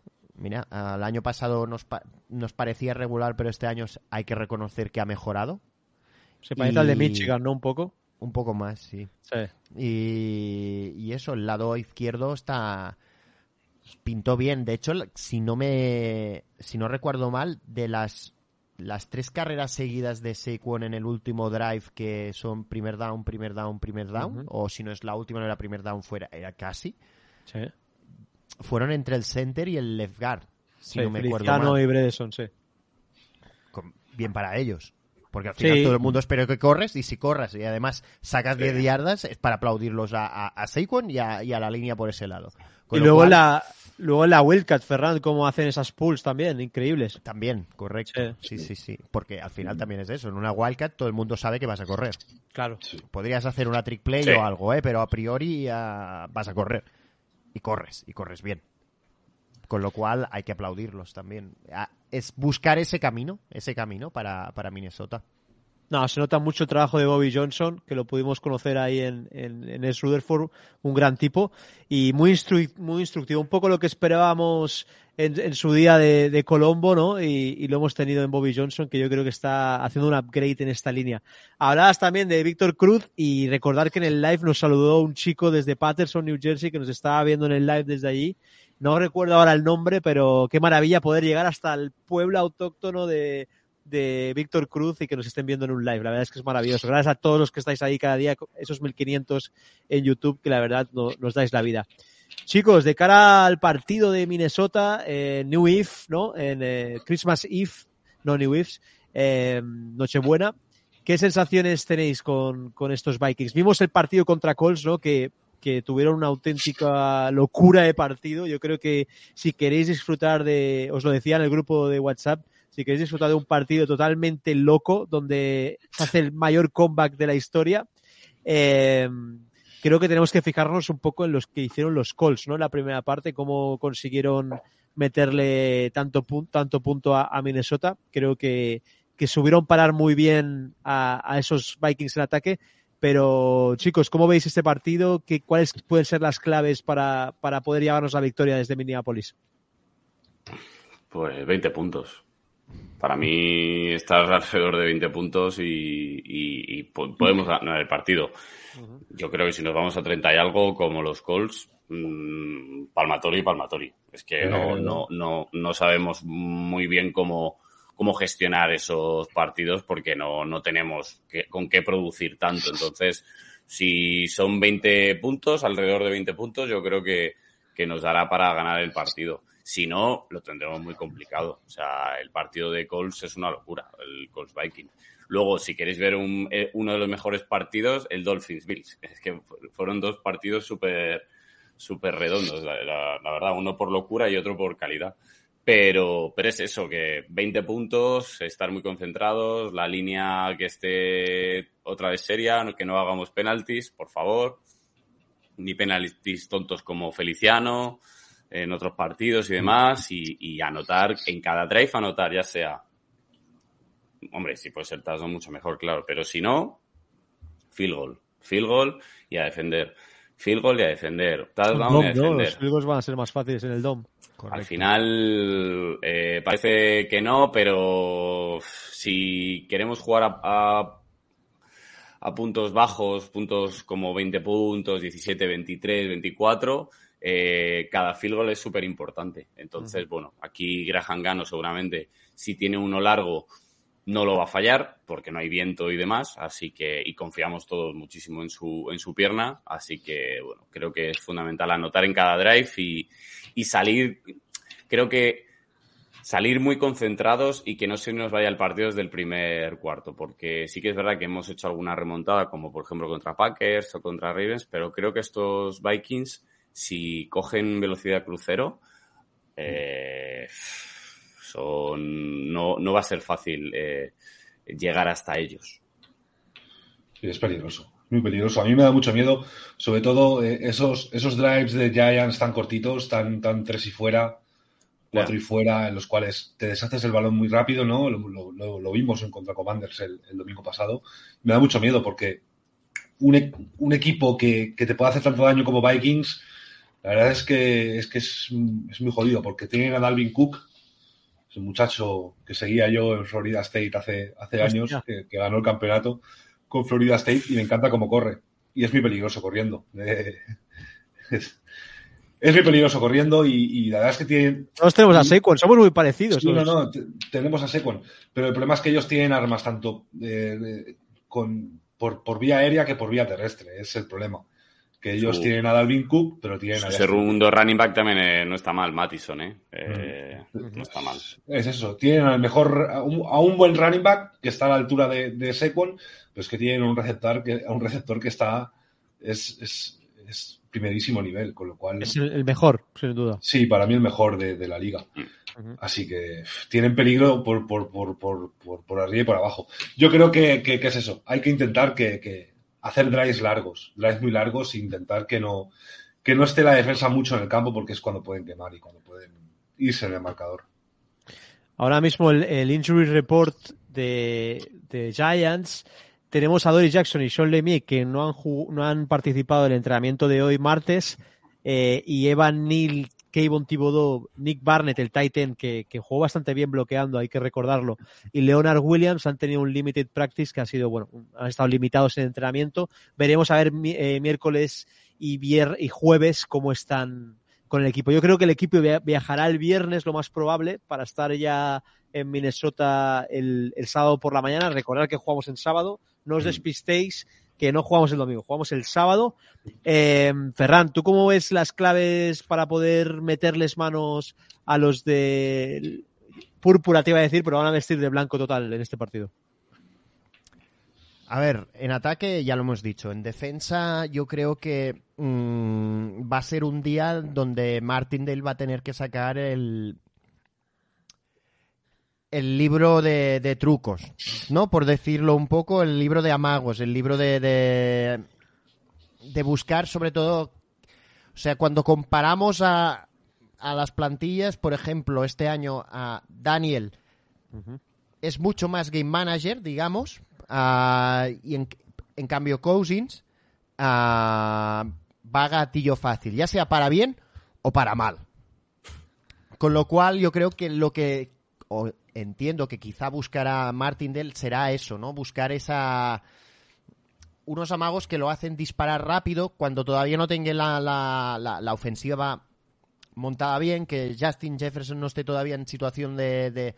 Mira, el año pasado nos, pa- nos parecía regular, pero este año hay que reconocer que ha mejorado. Se parece al de Y- Michigan, ¿no? Un poco. Un poco más, sí. Sí. Y, y eso, el lado izquierdo está pintó bien. De hecho, si no me si no recuerdo mal, de las las tres carreras seguidas de Saquon en el último drive que son primer down, primer down, primer down, o si no es la última, no era primer down, fuera, era casi, Sí. Fueron entre el center y el left guard. Si Sí, no me acuerdo mal. y Bredesen, sí. Con- Bien para ellos. Porque al final Sí. todo el mundo espera que corres y si corres y además sacas Sí. 10 yardas es para aplaudirlos a, a, a Saquon y a, y a la línea por ese lado. Con y luego cual- la luego la Wildcat, Ferran, cómo hacen esas pulls también, increíbles. También, correcto. Sí, sí, sí. Porque al final también es eso. En una Wildcat todo el mundo sabe que vas a correr. Claro. Podrías hacer una trick play Sí. o algo, ¿eh? Pero a priori ah, vas a correr. Y corres, y corres bien. Con lo cual hay que aplaudirlos también. Ah, Es buscar ese camino, ese camino para, para Minnesota. No, se nota mucho el trabajo de Bobby Johnson, que lo pudimos conocer ahí en, en, en el Rutherford, un gran tipo y muy, instru- muy instructivo, un poco lo que esperábamos en, en su día de, de Colombo, ¿no? Y, y lo hemos tenido en Bobby Johnson, que yo creo que está haciendo un upgrade en esta línea. Hablabas también de Víctor Cruz y recordar que en el live nos saludó un chico desde Patterson, New Jersey, que nos estaba viendo en el live desde allí. No recuerdo ahora el nombre, pero qué maravilla poder llegar hasta el pueblo autóctono de, de Víctor Cruz y que nos estén viendo en un live. La verdad es que es maravilloso. Gracias a todos los que estáis ahí cada día, esos 1500 en YouTube, que la verdad no- nos dais la vida. Chicos, de cara al partido de Minnesota, eh, New Eve, ¿no? En eh, Christmas Eve, no New Eve, eh, Nochebuena. ¿Qué sensaciones tenéis con, con estos Vikings? Vimos el partido contra Colts, ¿no? Que, que tuvieron una auténtica locura de partido. Yo creo que si queréis disfrutar de, os lo decía en el grupo de WhatsApp, si queréis disfrutar de un partido totalmente loco, donde se hace el mayor comeback de la historia, eh, creo que tenemos que fijarnos un poco en los que hicieron los Colts, ¿no? La primera parte, cómo consiguieron meterle tanto, pun- tanto punto a, a Minnesota. Creo que, que subieron parar muy bien a, a esos Vikings en ataque. Pero, chicos, ¿cómo veis este partido? ¿Qué, ¿Cuáles pueden ser las claves para, para poder llevarnos la victoria desde Minneapolis? Pues 20 puntos. Para mí estás alrededor de 20 puntos y, y- y po- podemos ganar el partido. Yo creo que si nos vamos a 30 y algo, como los Colts, mm, palmatorio y palmatorio. Es que no, no, no, no sabemos muy bien cómo, cómo gestionar esos partidos porque no, no tenemos que- con qué producir tanto. Entonces, si son 20 puntos, alrededor de 20 puntos, yo creo que, que nos dará para ganar el partido. Si no, lo tendremos muy complicado. O sea, el partido de Colts es una locura, el Colts Viking. Luego, si queréis ver un- eh, uno de los mejores partidos, el Dolphins Bills. [LAUGHS] Es que fu- fueron dos partidos súper súper redondos, la, la- la verdad, uno por locura y otro por calidad. Pero, pero es eso, que 20 puntos, estar muy concentrados, la línea que esté otra vez seria, que no hagamos penaltis, por favor, ni penaltis tontos como Feliciano en otros partidos y demás, y, y anotar en cada drive, anotar ya sea, hombre, si puede ser touchdown mucho mejor, claro, pero si no, field goal, field goal y a defender, field goal y a defender, touchdown y a Dom, ¿no? defender. Los field goals van a ser más fáciles en el DOM. Al final eh, parece que no, pero si queremos jugar a, a, a puntos bajos, puntos como 20 puntos, 17, 23, 24, eh, cada field goal es súper importante. Entonces, bueno, aquí Graham Gano seguramente si tiene uno largo no lo va a fallar porque no hay viento y demás, así que y confiamos todos muchísimo en su en su pierna, así que bueno, creo que es fundamental anotar en cada drive y, y salir creo que salir muy concentrados y que no se nos vaya el partido desde el primer cuarto, porque sí que es verdad que hemos hecho alguna remontada, como por ejemplo contra Packers o contra Ravens, pero creo que estos Vikings, si cogen velocidad crucero, eh, Son, no, no va a ser fácil eh, llegar hasta ellos. Sí, es peligroso, muy peligroso. A mí me da mucho miedo, sobre todo eh, esos, esos drives de Giants tan cortitos, tan, tan tres y fuera, cuatro y fuera, en los cuales te deshaces el balón muy rápido, ¿no? Lo, lo- lo vimos en contra Commanders el, el domingo pasado. Me da mucho miedo porque un, un equipo que, que te puede hacer tanto daño como Vikings, la verdad es que es, que es, es muy jodido porque tienen a Dalvin Cook, es un muchacho que seguía yo en Florida State hace, hace años, que, que ganó el campeonato con Florida State y me encanta cómo corre. Y es muy peligroso corriendo. Eh, [LAUGHS] es, es muy peligroso corriendo y, y la verdad es que tienen, Todos tenemos a Saquon, somos muy parecidos. Sí, no, no, te- tenemos a Secon, pero el problema es que ellos tienen armas tanto eh, con, por, por vía aérea que por vía terrestre, es el problema. Que ellos Su- tienen a Dalvin Cook, pero tienen a Ese segundo running back también eh, no está mal, Mattison, ¿eh? Eh, Mm. No está mal. Es eso, tienen al mejor, a un, a un buen running back que está a la altura de, de Saquon, pero es que tienen un receptor que, a un receptor que está, es, es, es primerísimo nivel, con lo cual, Es el, el mejor, sin duda. sí, para mí el mejor de, de la liga. Ujú. Así que tienen peligro por, por, por, por, por, por arriba y por abajo. Yo creo que, que, que es eso. Hay que intentar que, que hacer drives largos, drives muy largos e intentar que no, que no esté la defensa mucho en el campo porque es cuando pueden quemar y cuando pueden irse en marcador. Ahora mismo el, injury report de, de Giants. Tenemos a Doris Jackson y Sean Lemie que no han, no han participado en el entrenamiento de hoy martes. eh, y Evan Neal, Kayvon Thibodeau, Nick Barnett, el Titan, que, que jugó bastante bien bloqueando, hay que recordarlo. Y Leonard Williams han tenido un limited practice que ha sido, bueno, han estado limitados en entrenamiento. Veremos a ver mi- eh, miércoles y, vier y jueves cómo están con el equipo. Yo creo que el equipo via- viajará el viernes, lo más probable, para estar ya en Minnesota el, el sábado por la mañana. Recordar que jugamos en sábado. No os despistéis que no jugamos el domingo, jugamos el sábado. Eh, Ferran, ¿tú cómo ves las claves para poder meterles manos a los de púrpura, te iba a decir, pero van a vestir de blanco total en este partido? A ver, en ataque ya lo hemos dicho. En defensa yo creo que mm, va a ser un día donde Martindale va a tener que sacar el el libro de, de trucos, ¿no? Por decirlo un poco, el libro de amagos, el libro de, de, de buscar sobre todo, o sea, cuando comparamos a, a las plantillas, por ejemplo, este año a Daniel es mucho más game manager, digamos, ah, y en, en cambio Cousins ah, va gatillo fácil, ya sea para bien o para mal. Con lo cual yo creo que lo que o entiendo que quizá buscará Martindale será eso, ¿no? Buscar esa unos amagos que lo hacen disparar rápido cuando todavía no tenga la, la, la, la ofensiva montada bien, que Justin Jefferson no esté todavía en situación de, de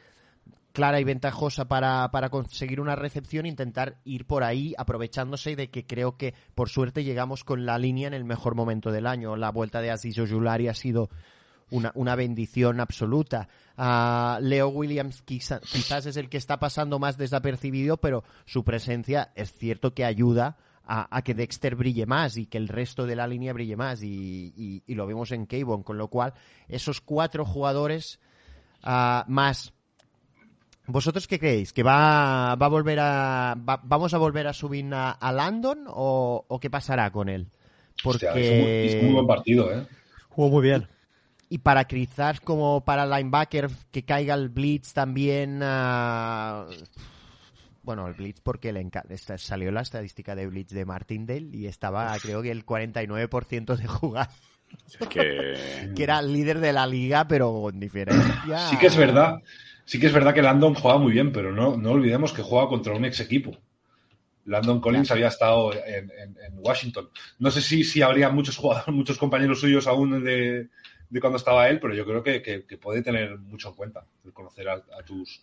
clara y ventajosa para, para conseguir una recepción, intentar ir por ahí aprovechándose de que creo que por suerte llegamos con la línea en el mejor momento del año. La vuelta de Aziz Ojulari ha sido una, una bendición absoluta. Ah, Leo Williams quizá- quizás es el que está pasando más desapercibido, pero su presencia es cierto que ayuda a, a que Dexter brille más y que el resto de la línea brille más y, y- y lo vemos en Kayvon, con lo cual esos cuatro jugadores ah, más ¿Vosotros qué creéis? ¿Que va, va a volver a. va- ¿Vamos a volver a subir a, a Landon o, o qué pasará con él? Porque. Hostia, hizo muy buen partido, ¿eh? Jugó muy bien. Y para quizás como para linebacker que caiga el blitz también. ah, bueno, el blitz porque le salió la estadística de blitz de Martindale y estaba creo que el 49% de jugar, Es que [LAUGHS] que era el líder de la liga, pero con diferencia. Sí que es verdad, sí que es verdad que Landon juega muy bien, pero no, no olvidemos que juega contra un ex equipo. Landon Collins había estado en, en- en Washington. No sé si, si habría muchos jugadores, [LAUGHS] muchos compañeros suyos aún de, de cuando estaba él, pero yo creo que, que- que puede tener mucho en cuenta el conocer a, a tus.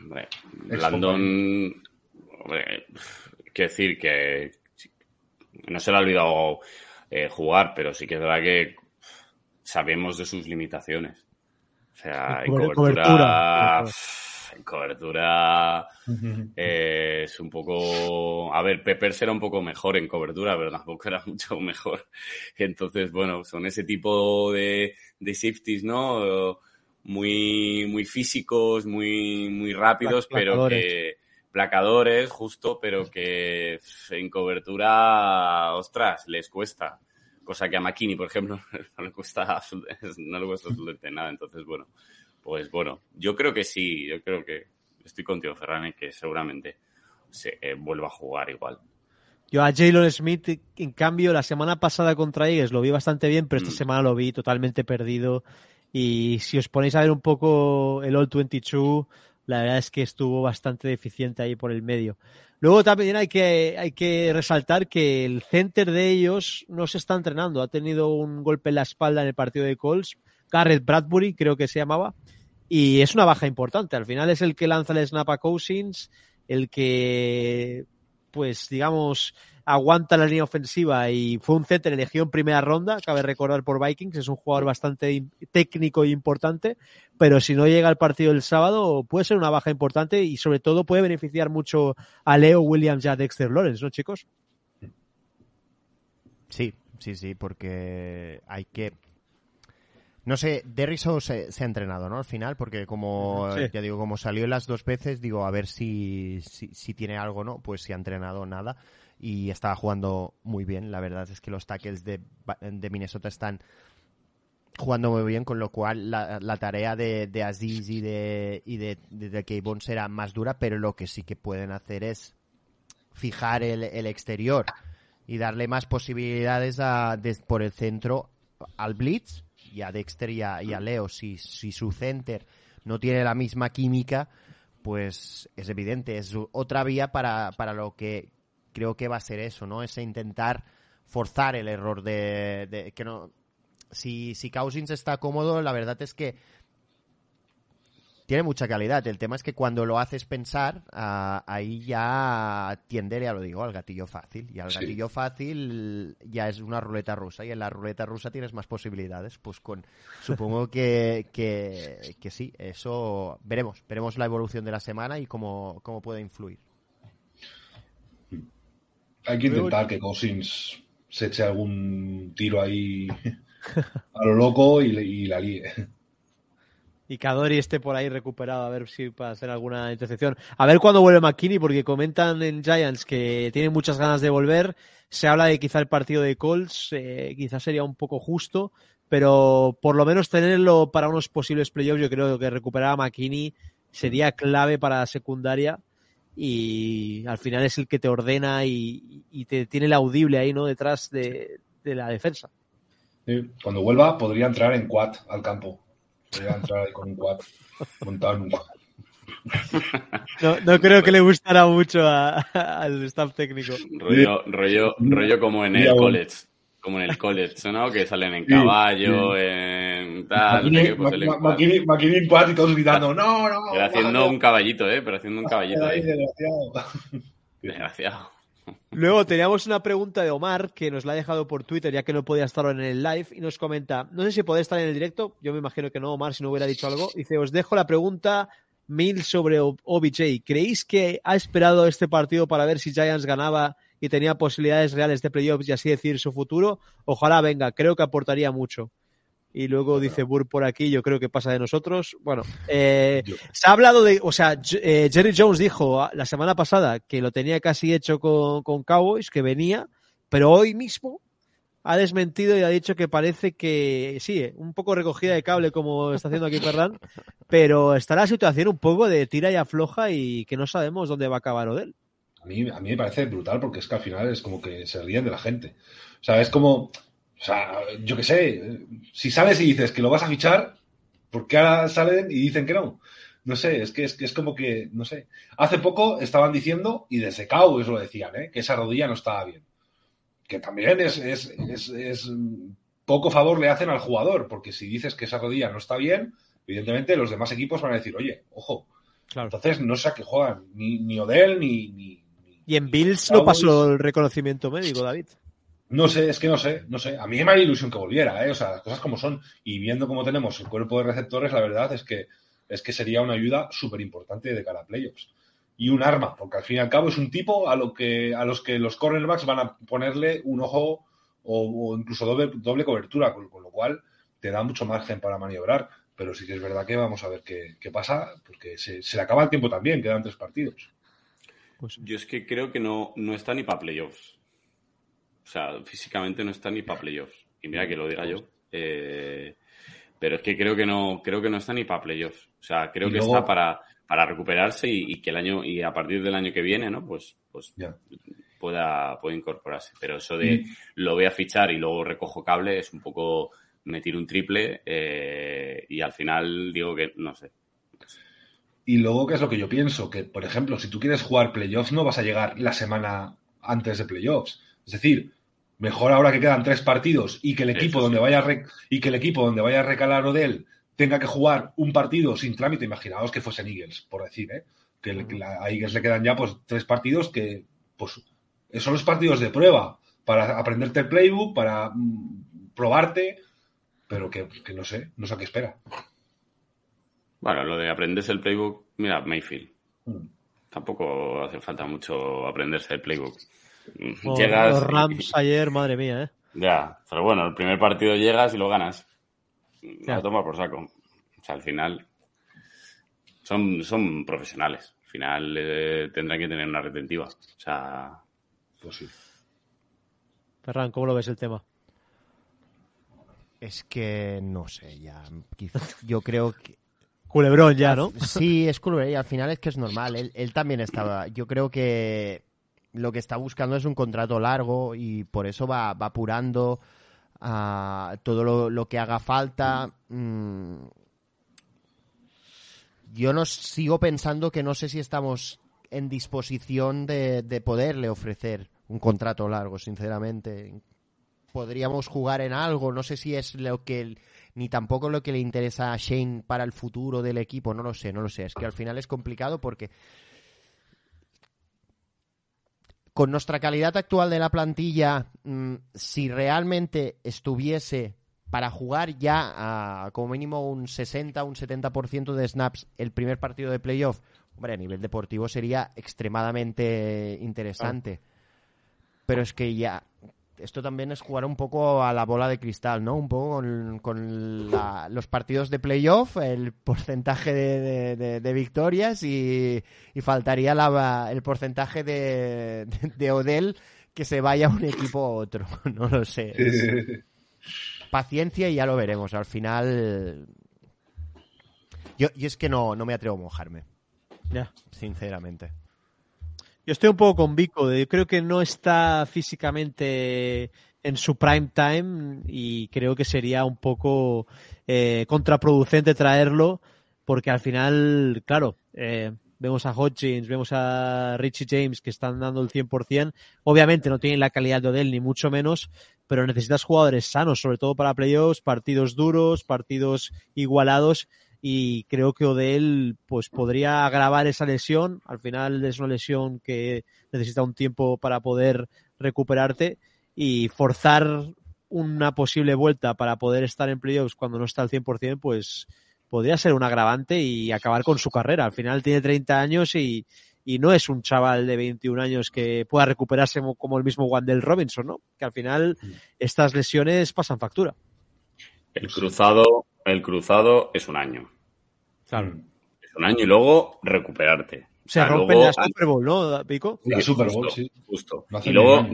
Hombre, Landon, hombre, quiero decir que no se le ha olvidado eh, jugar, pero sí que es verdad que sabemos de sus limitaciones. O sea, Cober- cobertura, cobertura. En cobertura eh, es un poco... A ver, Peppers era un poco mejor en cobertura, pero tampoco era mucho mejor. Entonces, bueno, son ese tipo de, de safeties, ¿no? muy, muy físicos, muy, muy rápidos, pero que placadores, justo, pero que en cobertura, ostras, les cuesta. Cosa que a Makini, por ejemplo, [LAUGHS] no le cuesta, no le cuesta absolutamente nada. Entonces, bueno, pues bueno, yo creo que sí, yo creo que estoy contigo, Ferran, que seguramente se eh, vuelva a jugar igual. Yo a Jalen Smith, en cambio, la semana pasada contra Eagles lo vi bastante bien, pero esta Mm. semana lo vi totalmente perdido. Y si os ponéis a ver un poco el All 22, la verdad es que estuvo bastante deficiente ahí por el medio. Luego también hay que, hay que resaltar que el center de ellos no se está entrenando. Ha tenido un golpe en la espalda en el partido de Colts. Garrett Bradbury, creo que se llamaba. Y es una baja importante. Al final es el que lanza el snap a Cousins, el que, pues, digamos, aguanta la línea ofensiva y fue un center elegido en primera ronda, cabe recordar por Vikings, es un jugador bastante técnico e importante, pero si no llega al partido del sábado puede ser una baja importante y sobre todo puede beneficiar mucho a Leo Williams y a Dexter Lawrence, ¿no, chicos? Sí, sí, sí, porque hay que... No sé, Derriso se, se ha entrenado, ¿no? Al final, porque como, Sí. ya digo, como salió las dos veces, digo, a ver si, si, si tiene algo, ¿no? Pues si ha entrenado nada y estaba jugando muy bien. La verdad es que los tackles de, de Minnesota están jugando muy bien, con lo cual la, la tarea de, de Aziz y de, y de, de, de K-Bone será más dura, pero lo que sí que pueden hacer es fijar el, el exterior y darle más posibilidades a, por el centro al Blitz y a Dexter y a, y a Leo. Si, si su center no tiene la misma química, pues es evidente, es otra vía para, para lo que creo que va a ser eso, ¿no? Es intentar forzar el error de, de- que no si, si Cousins está cómodo, la verdad es que tiene mucha calidad. El tema es que cuando lo haces pensar, ah, ahí ya tiende, ya lo digo, al gatillo fácil. Y al Sí. gatillo fácil ya es una ruleta rusa. Y en la ruleta rusa tienes más posibilidades. Pues con supongo que, [LAUGHS] que, que sí, eso veremos. Veremos la evolución de la semana y cómo, cómo puede influir. Hay que intentar que Cousins se eche algún tiro ahí [LAUGHS] a lo loco y, y la líe. Y Kadori esté por ahí recuperado, a ver si para hacer alguna intercepción. A ver cuándo vuelve McKinney, porque comentan en Giants que tiene muchas ganas de volver. Se habla de quizá el partido de Colts, eh, quizás sería un poco justo, pero por lo menos tenerlo para unos posibles playoffs, yo creo que recuperar a McKinney sería clave para la secundaria y al final es el que te ordena y, y te tiene el audible ahí, ¿no? Detrás de, de la defensa. Sí, Cuando vuelva podría entrar en quad al campo. Podría entrar ahí con un quad, montado en un quad. No, no creo que le gustara mucho a- al staff técnico. Rollo, rollo, rollo como en el college. Como en el college, ¿no? Que salen en Sí, caballo, en tal, pues el Ma- en Ma- Maquini Maquini en quad y todos gritando, no, no. Pero haciendo un caballito, ¿eh? Pero haciendo un caballito ahí, ahí. desgraciado. Desgraciado. Luego teníamos una pregunta de Omar que nos la ha dejado por Twitter ya que no podía estar en el live y nos comenta, no sé si podés estar en el directo, yo me imagino que no, Omar, si no hubiera dicho algo. Dice, os dejo la pregunta mil sobre OBJ. ¿Creéis que ha esperado este partido para ver si Giants ganaba y tenía posibilidades reales de playoffs y así decir su futuro? Ojalá venga, creo que aportaría mucho. Y luego dice Burr por aquí, yo creo que pasa de nosotros. Bueno, [LAUGHS] eh, se ha hablado de, o sea, eh, Jerry Jones dijo ah, la semana pasada que lo tenía casi hecho con, con Cowboys, que venía, pero hoy mismo ha desmentido y ha dicho que parece que sí, eh, un poco recogida de cable como está haciendo aquí Ferran, [LAUGHS] pero está la situación un poco de tira y afloja y que no sabemos dónde va a acabar Odell. A mí, a mí me parece brutal porque es que al final es como que se ríen de la gente. O sea, es como, o sea, yo qué sé, si sales y dices que lo vas a fichar, ¿por qué ahora salen y dicen que no? No sé, es que es, que es como que, no sé. Hace poco estaban diciendo, y desde Cowboys lo decían, ¿eh? que esa rodilla no estaba bien. Que también es, es, es, es poco favor le hacen al jugador, porque si dices que esa rodilla no está bien, evidentemente los demás equipos van a decir, oye, ojo, Claro. entonces no sé a qué juegan, ni, ni Odell, ni, ni, ni- Y en Bills no pasó el reconocimiento médico, David. No sé, es que no sé, no sé. A mí me haría ilusión que volviera, ¿eh? O sea, las cosas como son. Y viendo cómo tenemos el cuerpo de receptores, la verdad es que, es que sería una ayuda súper importante de cara a playoffs. Y un arma, porque al fin y al cabo es un tipo a, lo que, a los que los cornerbacks van a ponerle un ojo o, o incluso doble, doble cobertura, con, con lo cual te da mucho margen para maniobrar. pero sí que es verdad que vamos a ver qué, qué pasa, porque se, se, le acaba el tiempo también, quedan tres partidos. Pues yo es que creo que no, no está ni para playoffs. O sea, físicamente no está ni para playoffs. Y mira que lo diga yo. Eh, pero es que creo que no, creo que no está ni para playoffs. O sea, creo que está para, para recuperarse y, que el año, y a partir del año que viene, ¿no? Pues, pues pueda, pueda incorporarse. Pero eso de lo voy a fichar y luego recojo cable es un poco me tiro un triple eh, y al final digo que no sé. Y luego, ¿qué es lo que yo pienso? Que, por ejemplo, si tú quieres jugar playoffs, no vas a llegar la semana antes de playoffs. Es decir, Mejor ahora que quedan tres partidos y que el equipo donde vaya a y que el equipo donde vaya a recalar Odell tenga que jugar un partido sin trámite, imaginaos que fuesen Eagles, por decir, ¿eh? que a Eagles le quedan ya pues tres partidos que pues son los partidos de prueba para aprenderte el playbook, para mm, probarte, pero que, no sé, no sé a qué espera. Bueno, lo de aprenderse el playbook, mira, Mayfield. Mm. Tampoco hace falta mucho aprenderse el playbook. Llegas los Rams ayer, madre mía, ¿eh? Ya, pero bueno, el primer partido llegas y lo ganas. Ya. toma por saco. O sea, al final son, son profesionales. Al final eh, tendrán que tener una retentiva. O sea, pues sí. Ferran, ¿cómo lo ves el tema? Es que no sé, ya. yo creo que. Culebrón ya, ¿no? Sí, es culebrón y al final es que es normal. Él, él también estaba. Yo creo que lo que está buscando es un contrato largo y por eso va, apurando a todo lo, que haga falta. Mm. Yo no sigo pensando que no sé si estamos en disposición de, de poderle ofrecer un contrato largo, sinceramente. Podríamos jugar en algo, no sé si es lo que ni tampoco lo que le interesa a Shane para el futuro del equipo, no lo sé, no lo sé. Es que al final es complicado porque con nuestra calidad actual de la plantilla, mm, si realmente estuviese para jugar ya a como mínimo un 60, un 70% de snaps el primer partido de playoff, hombre, a nivel deportivo sería extremadamente interesante. Pero es que ya esto también es jugar un poco a la bola de cristal, ¿no? Un poco con, los partidos de playoff, el porcentaje de, victorias y, faltaría el porcentaje de, de, Odell que se vaya a un equipo u otro. [LAUGHS] No lo sé. Paciencia y ya lo veremos. Al final. Yo, es que no, no me atrevo a mojarme. Ya. Sinceramente. Yo estoy un poco con Vico. Yo creo que no está físicamente en su prime time y creo que sería un poco eh, contraproducente traerlo porque al final, claro, eh, vemos a Hodgins, vemos a Richie James que están dando el 100%. Obviamente no tienen la calidad de Odell ni mucho menos, pero necesitas jugadores sanos, sobre todo para playoffs, partidos duros, partidos igualados y creo que Odell pues podría agravar esa lesión. Al final es una lesión que necesita un tiempo para poder recuperarte y forzar una posible vuelta para poder estar en playoffs cuando no está al 100%, pues podría ser un agravante y acabar con su carrera. Al final tiene 30 años y, y no es un chaval de 21 años que pueda recuperarse como el mismo Wandel Robinson, ¿no? Que al final mm. estas lesiones pasan factura. El cruzado el cruzado es un año. Claro. Es un año y luego recuperarte. Se rompe la Super Bowl, ¿no, Pico? La Super Bowl, sí. Justo. Y luego,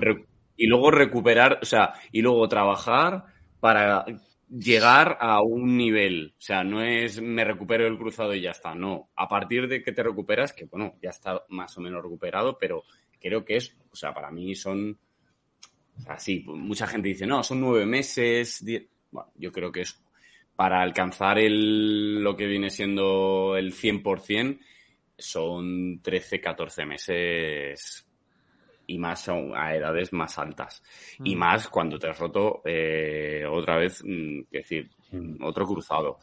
y luego recuperar, o sea, y luego trabajar para llegar a un nivel. O sea, no es me recupero el cruzado y ya está. No. A partir de que te recuperas, que bueno, ya está más o menos recuperado, pero creo que es, o sea, para mí son. O sea, sí, mucha gente dice, no, son nueve meses. Bueno, yo creo que es para alcanzar el, lo que viene siendo el 100%, son 13, 14 meses y más a, edades más altas. Y mm. más cuando te has roto eh, otra vez, mm, es decir, mm. otro cruzado.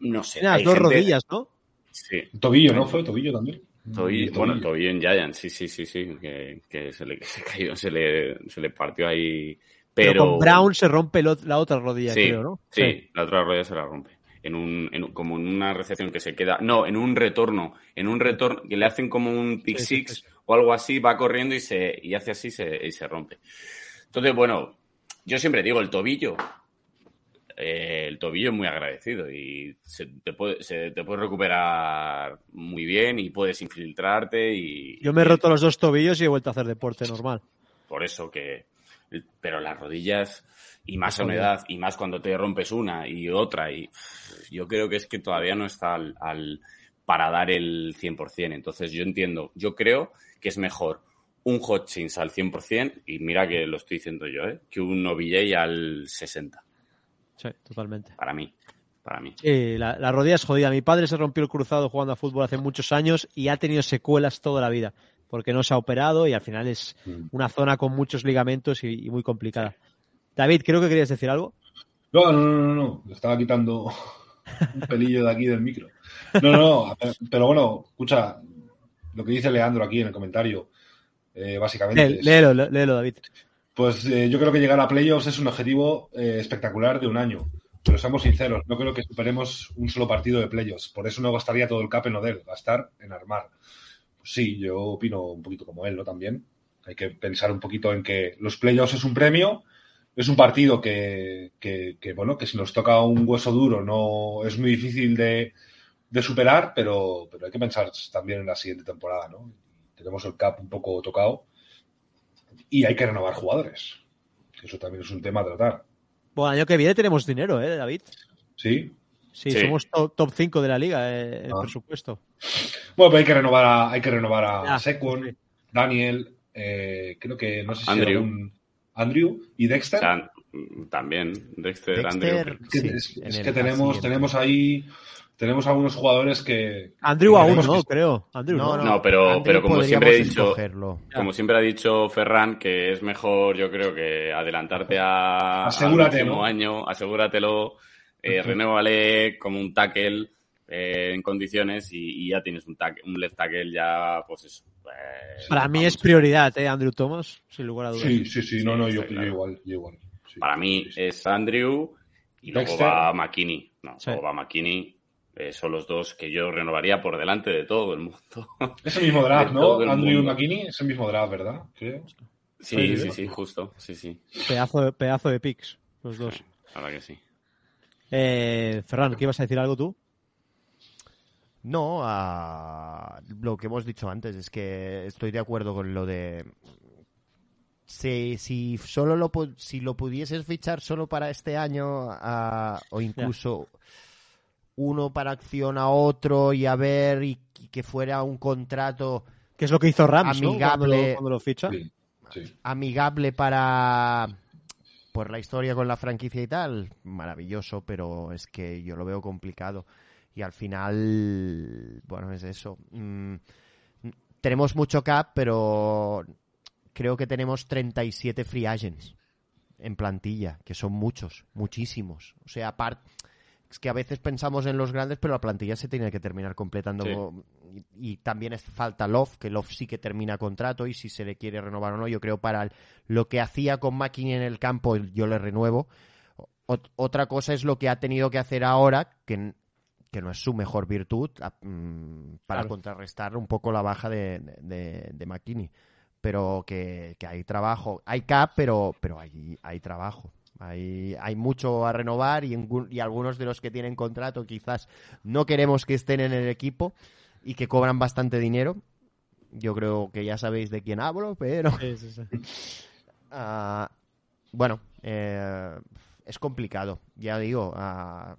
No sé. Las dos rodillas, ¿no? Sí. Tobillo, ¿no? Fue tobillo también. Tobillo, bueno, tobillo en Giant, sí, sí, sí, sí, que, que se, le, [LAUGHS] se, cayó, se, le, se le partió ahí pero, con Brown se rompe la otra rodilla, creo, ¿no? Sí, la otra rodilla se la rompe. En un, como en una recepción que se queda. No, en un retorno. En un retorno que le hacen como un pick six o algo así, va corriendo y se y hace así se, y se rompe. Entonces, bueno, yo siempre digo, el tobillo eh, el tobillo es muy agradecido y se te, puede, se te puede recuperar muy bien y puedes infiltrarte y... Yo me he roto los dos tobillos y he vuelto a hacer deporte normal. Por eso que... Pero las rodillas y más a una edad y más cuando te rompes una y otra y yo creo que es que todavía no está al, al para dar el 100%. Entonces yo entiendo, yo creo que es mejor un Hotchins al 100% y mira que lo estoy diciendo yo, ¿eh? que un Novillay al 60%. Sí, totalmente. Para mí. Para mí. Eh, la, la, rodilla es jodida. Mi padre se rompió el cruzado jugando a fútbol hace muchos años y ha tenido secuelas toda la vida porque no se ha operado y al final es una zona con muchos ligamentos y, y muy complicada. David, creo que querías decir algo. No, no, no, no, no. estaba quitando [LAUGHS] un pelillo de aquí del micro. No, no, no. Pero bueno, escucha lo que dice Leandro aquí en el comentario. Eh, básicamente. Lé, léelo, léelo, David. Pues eh, yo creo que llegar a playoffs es un objetivo eh, espectacular de un año. Pero seamos sinceros, no creo que superemos un solo partido de playoffs. Por eso no gastaría todo el cap en Odell, gastar en armar. Sí, yo opino un poquito como él, ¿no? También. Hay que pensar un poquito en que los playoffs es un premio, es un partido que, que, que, bueno, que si nos toca un hueso duro no es muy difícil de, de superar, pero, pero hay que pensar también en la siguiente temporada, ¿no? Tenemos el cap un poco tocado y hay que renovar jugadores. Eso también es un tema a tratar. Bueno, año que viene tenemos dinero, ¿eh, David? Sí. Sí, sí. somos top, top 5 de la liga, eh, ah. por supuesto. Bueno, pues hay que renovar a, hay que renovar a sí. Daniel, eh, creo que no sé si Andrew. Un, Andrew y Dexter. Sea, también, Dexter, Dexter Andrew. Es que, es, es que tenemos, tenemos ahí tenemos algunos jugadores que. Andrew aún no, que... creo. Andrew, no, no, no pero, Andrew pero como siempre he dicho. Como siempre ha dicho Ferran, que es mejor, yo creo que adelantarte a. Asegúrate. Al ¿no? año, asegúratelo, eh, renuévale como un tackle eh, en condiciones y, y, ya tienes un, tackle, un left tackle ya, pues eso. Eh, Para mí es prioridad, ¿eh? Andrew Thomas, sin lugar a dudas. Sí, sí, sí, no, no, yo, yo igual, yo igual. Sí, Para mí sí, sí. es Andrew y luego Dexter. va McKinney. No, luego va McKinney eh, son los dos que yo renovaría por delante de todo el mundo. [LAUGHS] Ese mismo draft, ¿no? Andrew mundo. y McKinney, ese mismo draft, ¿verdad? Creo. Sí, sí, sí, sí, justo, sí, sí. Pedazo de, pedazo de picks, los dos. Ahora que sí. Eh, Ferran, ¿qué ibas a decir algo tú? No, uh, lo que hemos dicho antes es que estoy de acuerdo con lo de si, si solo lo si lo pudieses fichar solo para este año uh, o incluso yeah. uno para acción a otro y a ver y, y, que fuera un contrato que es lo que hizo Rams amigable ¿no? cuando, lo, cuando lo ficha sí, sí. amigable para por la historia con la franquicia y tal maravilloso pero es que yo lo veo complicado y al final, bueno, es eso. Mm, tenemos mucho cap, pero creo que tenemos 37 free agents en plantilla, que son muchos, muchísimos. O sea, aparte, que a veces pensamos en los grandes, pero la plantilla se tiene que terminar completando. Sí. Y, y, también es falta Love, que Love sí que termina contrato y si se le quiere renovar o no, yo creo para el, lo que hacía con McKinney en el campo, yo le renuevo. Otra cosa es lo que ha tenido que hacer ahora, que que no es su mejor virtud um, para claro. contrarrestar un poco la baja de, de, de McKinney. Pero que, que, hay trabajo, hay cap, pero, pero hay, hay trabajo. Hay, hay mucho a renovar y, en, y algunos de los que tienen contrato quizás no queremos que estén en el equipo y que cobran bastante dinero. Yo creo que ya sabéis de quién hablo, pero... Sí, sí, sí. uh, [LAUGHS] bueno, eh, es complicado, ya digo. Uh,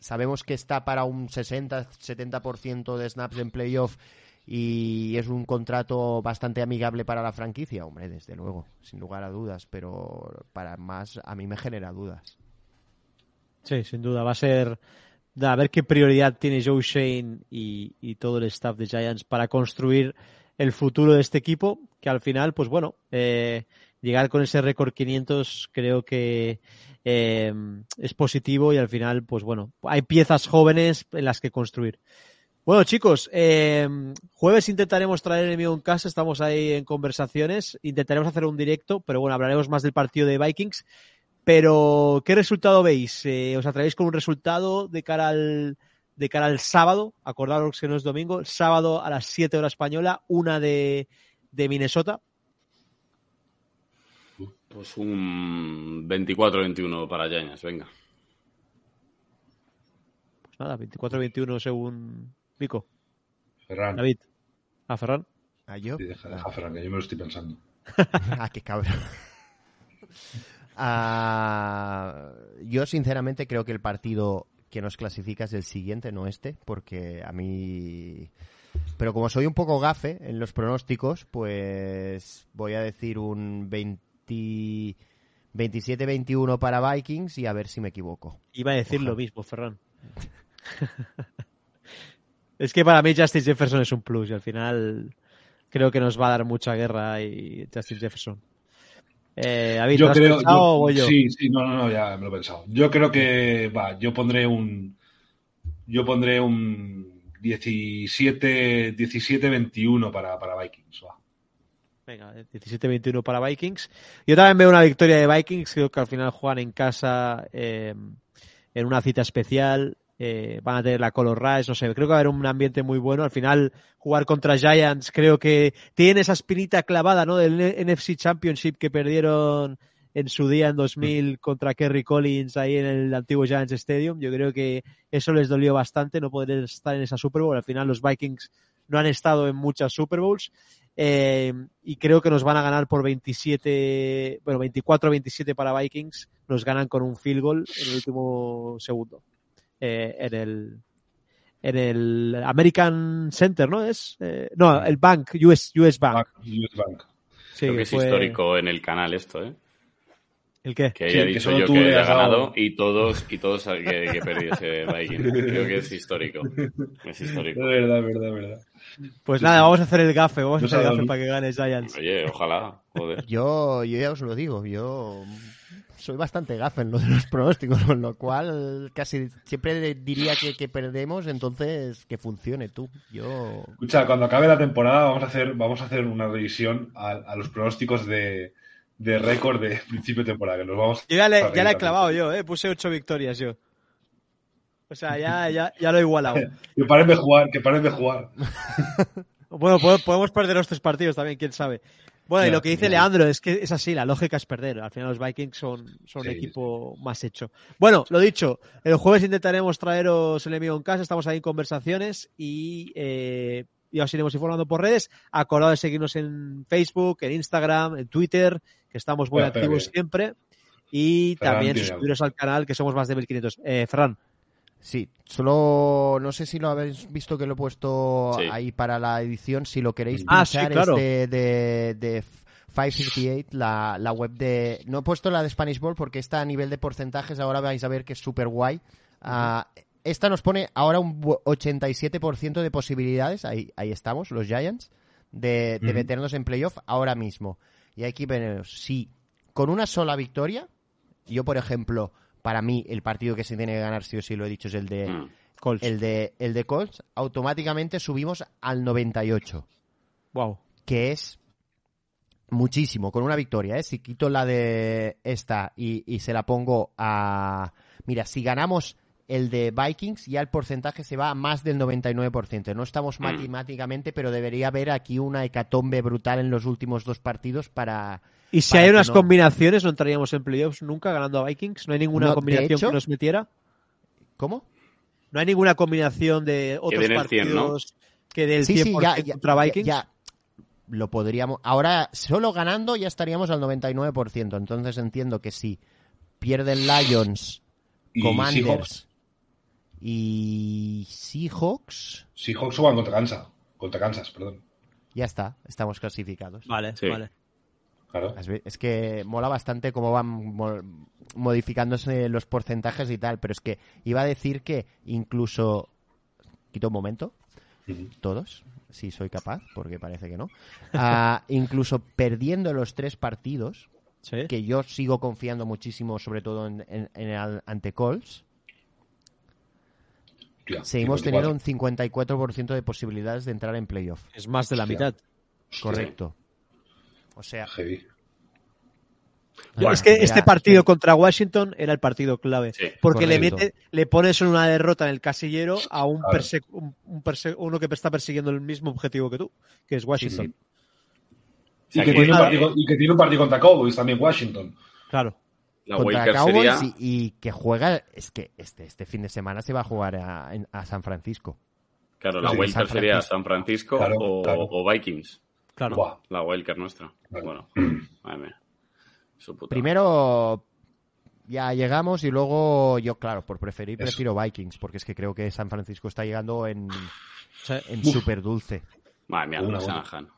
sabemos que está para un 60-70% de snaps en playoff y es un contrato bastante amigable para la franquicia, hombre, desde luego, sin lugar a dudas, pero para más a mí me genera dudas. Sí, sin duda, va a ser a ver qué prioridad tiene Joe Shane y, todo el staff de Giants para construir el futuro de este equipo, que al final, pues bueno, eh, llegar con ese récord 500 creo que eh, es positivo y al final, pues bueno, hay piezas jóvenes en las que construir. Bueno, chicos, eh, jueves intentaremos traer el mío en casa, estamos ahí en conversaciones, intentaremos hacer un directo, pero bueno, hablaremos más del partido de Vikings. Pero, ¿qué resultado veis? Eh, ¿Os atrevéis con un resultado de cara al, de cara al sábado? Acordaros que no es domingo, sábado a las 7 horas española, una de, de Minnesota. Pues un 24-21 para Giants, venga. nada, 24-21 según Pico. Ferran. David. ¿A Ferran? ¿A yo? Sí, deja, deja a Ferran, que yo me lo estoy pensando. [LAUGHS] ah, qué cabrón. [LAUGHS] Ah, yo sinceramente creo que el partido que nos clasifica es el siguiente, no este, porque a mí... Pero como soy un poco gafe en los pronósticos, pues voy a decir un 20... 27-21 para Vikings y a ver si me equivoco. Iba a decir lo mismo, Ferran. [LAUGHS] es que para mí Justin Jefferson es un plus y al final creo que nos va a dar mucha guerra y Justin Jefferson. Eh, David, yo ¿lo has creo, pensado yo- o voy yo? Sí, sí, no, no, no, ya me lo he pensado. Yo creo que, va, yo pondré un, yo pondré un 17, 17-21 para, para Vikings, va. Venga, 17-21 para Vikings. Yo también veo una victoria de Vikings. Creo que al final juegan en casa eh, en una cita especial. Eh, van a tener la Color Rush, no sé. Creo que va a haber un ambiente muy bueno. Al final, jugar contra Giants, creo que tiene esa espinita clavada, ¿no? Del NFC Championship que perdieron en su día en 2000 contra Kerry Collins ahí en el antiguo Giants Stadium. Yo creo que eso les dolió bastante no poder estar en esa Super Bowl. Al final, los Vikings no han estado en muchas Super Bowls. Eh, y creo que nos van a ganar por 27, bueno, 24-27 para Vikings. Nos ganan con un field goal en el último segundo. Eh, en el en el American Center, ¿no? Es eh, no, el Bank, US, US Bank. Bank, US Bank. Sí, Creo que es fue- histórico en el canal esto, ¿eh? ¿El qué? Que haya dicho yo tú que haya ganado y todos, y todos que, que perdiese Viking. Creo que es histórico. Es histórico. verdad, es verdad, es verdad. Pues nada, vamos a hacer el gafe, vamos a hacer el gafe para que gane Giants. Oye, ojalá, joder. Yo, yo ya os lo digo, yo soy bastante gafe en lo de los pronósticos, con lo cual casi siempre diría que, que perdemos, entonces que funcione tú. Yo Escucha, cuando acabe la temporada vamos a hacer, vamos a hacer una revisión a, a los pronósticos de, de récord de [LAUGHS] principio de temporada. Que nos vamos Yo ya le, ya la he clavado yo, eh, puse ocho victorias yo. O sea, ya, ya, ya lo he igualado. [LAUGHS] Que paren de jugar, que paren de jugar. [LAUGHS] Bueno, po- podemos perder los tres partidos también, quién sabe. Bueno, y lo que dice. Leandro es que es así, la lógica es perder. Al final los Vikings son, son un Sí, equipo más hecho. Bueno, lo dicho, el jueves intentaremos traeros el enemigo en casa, estamos ahí en conversaciones y eh, ya os iremos informando por redes. Acordado de seguirnos en Facebook, en Instagram, en Twitter, que estamos muy Espera, activos siempre. Y Ferran también suscribiros al canal, que somos más de 1500. Eh, Ferran, sí, solo no sé si lo habéis visto que lo he puesto Sí. ahí para la edición, si lo queréis Ah, sí, pinchar claro. es de, de, de 558, la, la web de... No he puesto la de Spanish Ball porque está a nivel de porcentajes, ahora vais a ver que es súper guay. Ah, esta nos pone ahora un bu- 87% de posibilidades, ahí, ahí estamos, los Giants, de, de meternos en playoff ahora mismo. Y aquí venimos, si con una sola victoria, yo por ejemplo, para mí el partido que se tiene que ganar sí o sí lo he dicho es el de Mm. Colts. el de el de Colts, automáticamente subimos al 98, Wow. que es muchísimo con una victoria, ¿eh? Si quito la de esta y, y se la pongo a mira, si ganamos el de Vikings, ya el porcentaje se va a más del 99%. No estamos Mm. matemáticamente, pero debería haber aquí una hecatombe brutal en los últimos dos partidos para... Y si para hay que unas no- combinaciones, no entraríamos en playoffs nunca ganando a Vikings. No hay ninguna No, combinación hecho- que nos metiera. ¿Cómo? No hay ninguna combinación de otros el 100, ¿no? partidos que del Sí, 100% sí, ya, ya- contra Vikings. ya- ya lo podríamos. Ahora, solo ganando ya estaríamos al 99%. Entonces entiendo que si pierden Lions, Commanders. Y Seahawks, Seahawks juegan contra Kansas. Contra Kansas, perdón. ya está, estamos clasificados. Vale, Sí. vale. Claro. Es que mola bastante cómo van mo- modificándose los porcentajes y tal, pero es que iba a decir que incluso. Quito un momento. Todos, si soy capaz, porque parece que no. [LAUGHS] Ah, incluso perdiendo los tres partidos, Sí. que yo sigo confiando muchísimo, sobre todo en, en- en el ante Colts, Hostia, seguimos 54. teniendo un 54% de posibilidades de entrar en playoff. Es más de la Hostia. mitad. Correcto. O sea, Heavy. Es que este partido sí. contra Washington era el partido clave. Sí. porque le mete, le pones una derrota en el casillero a un, Claro. perse- un- un perse- uno que está persiguiendo el mismo objetivo que tú, que es Washington. Sea Y que, tiene un partido, y que tiene un partido contra Cowboys también Washington. Claro. La contra Cowboys sería- y, y que juega, es que este, este fin de semana se va a jugar a, San Francisco. Claro, la Sí, Wildcard San sería Francisco. San Francisco Claro, o, claro. o Vikings. Claro. Buah. La Wildcard nuestra. Bueno, [CLEARS THROAT] madre mía. Su puta. Primero ya llegamos y luego yo, claro, por preferir Eso. prefiero Vikings, porque es que creo que San Francisco está llegando en, en súper dulce. Madre mía, Una, una una. Shanahan.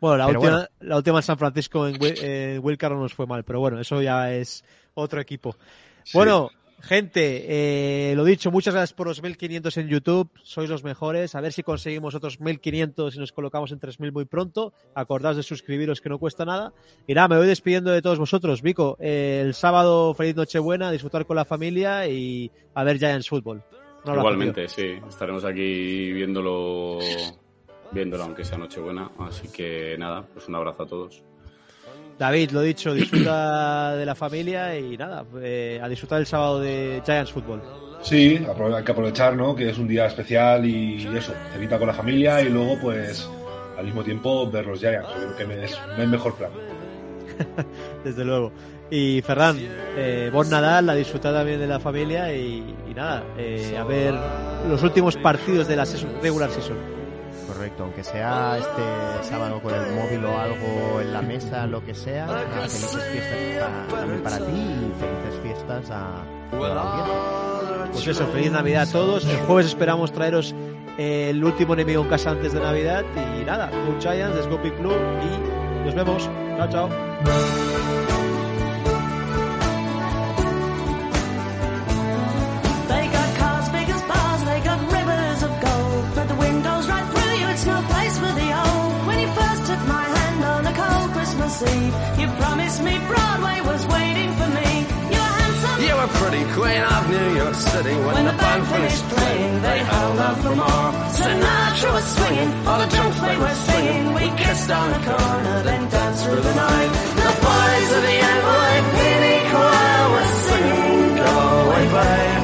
Bueno, la Pero última, bueno. la última en San Francisco en, en Wildcard no nos fue mal, pero bueno, eso ya es otro equipo. Sí. Bueno, gente, eh, lo dicho, muchas gracias por los 1500 en YouTube, sois los mejores. A ver si conseguimos otros 1500 y nos colocamos en 3000 muy pronto. Acordaos de suscribiros que no cuesta nada. Y nada, me voy despidiendo de todos vosotros. Vico, eh, el sábado feliz Nochebuena, disfrutar con la familia y a ver Giants Football. Abrazo, Igualmente, sí. Estaremos aquí viéndolo, viéndolo aunque sea Nochebuena. Así que nada, pues un abrazo a todos. David, lo dicho, disfruta de la familia y nada, eh, a disfrutar el sábado de Giants Football. Sí, hay que aprovechar, ¿no? Que es un día especial y eso, cenita con la familia y luego, pues, al mismo tiempo ver los Giants. Yo creo que me- es, no hay mejor plan. [LAUGHS] Desde luego. Y Ferran, eh, bon Nadal, a disfrutar también de la familia y, y nada, eh, a ver los últimos partidos de la season- regular season. Aunque sea este sábado con el móvil o algo en la mesa, lo que sea, nada, felices fiestas también para ti y felices fiestas a toda la. Pues eso, feliz Navidad a todos. El jueves esperamos traeros eh, el último enemigo en casa antes de Navidad. Y nada, Go Giants, Big Blue y nos vemos. Chao, chao. Cold you promised me Broadway was waiting for me. You were handsome. You were pretty queen of New York City when, When the band finished playing, they held out for more. Sinatra was swinging, all the drunks they were singing. We kissed on the corner, then danced through the night. The boys of the NYPD choir were singing, Go away, babe.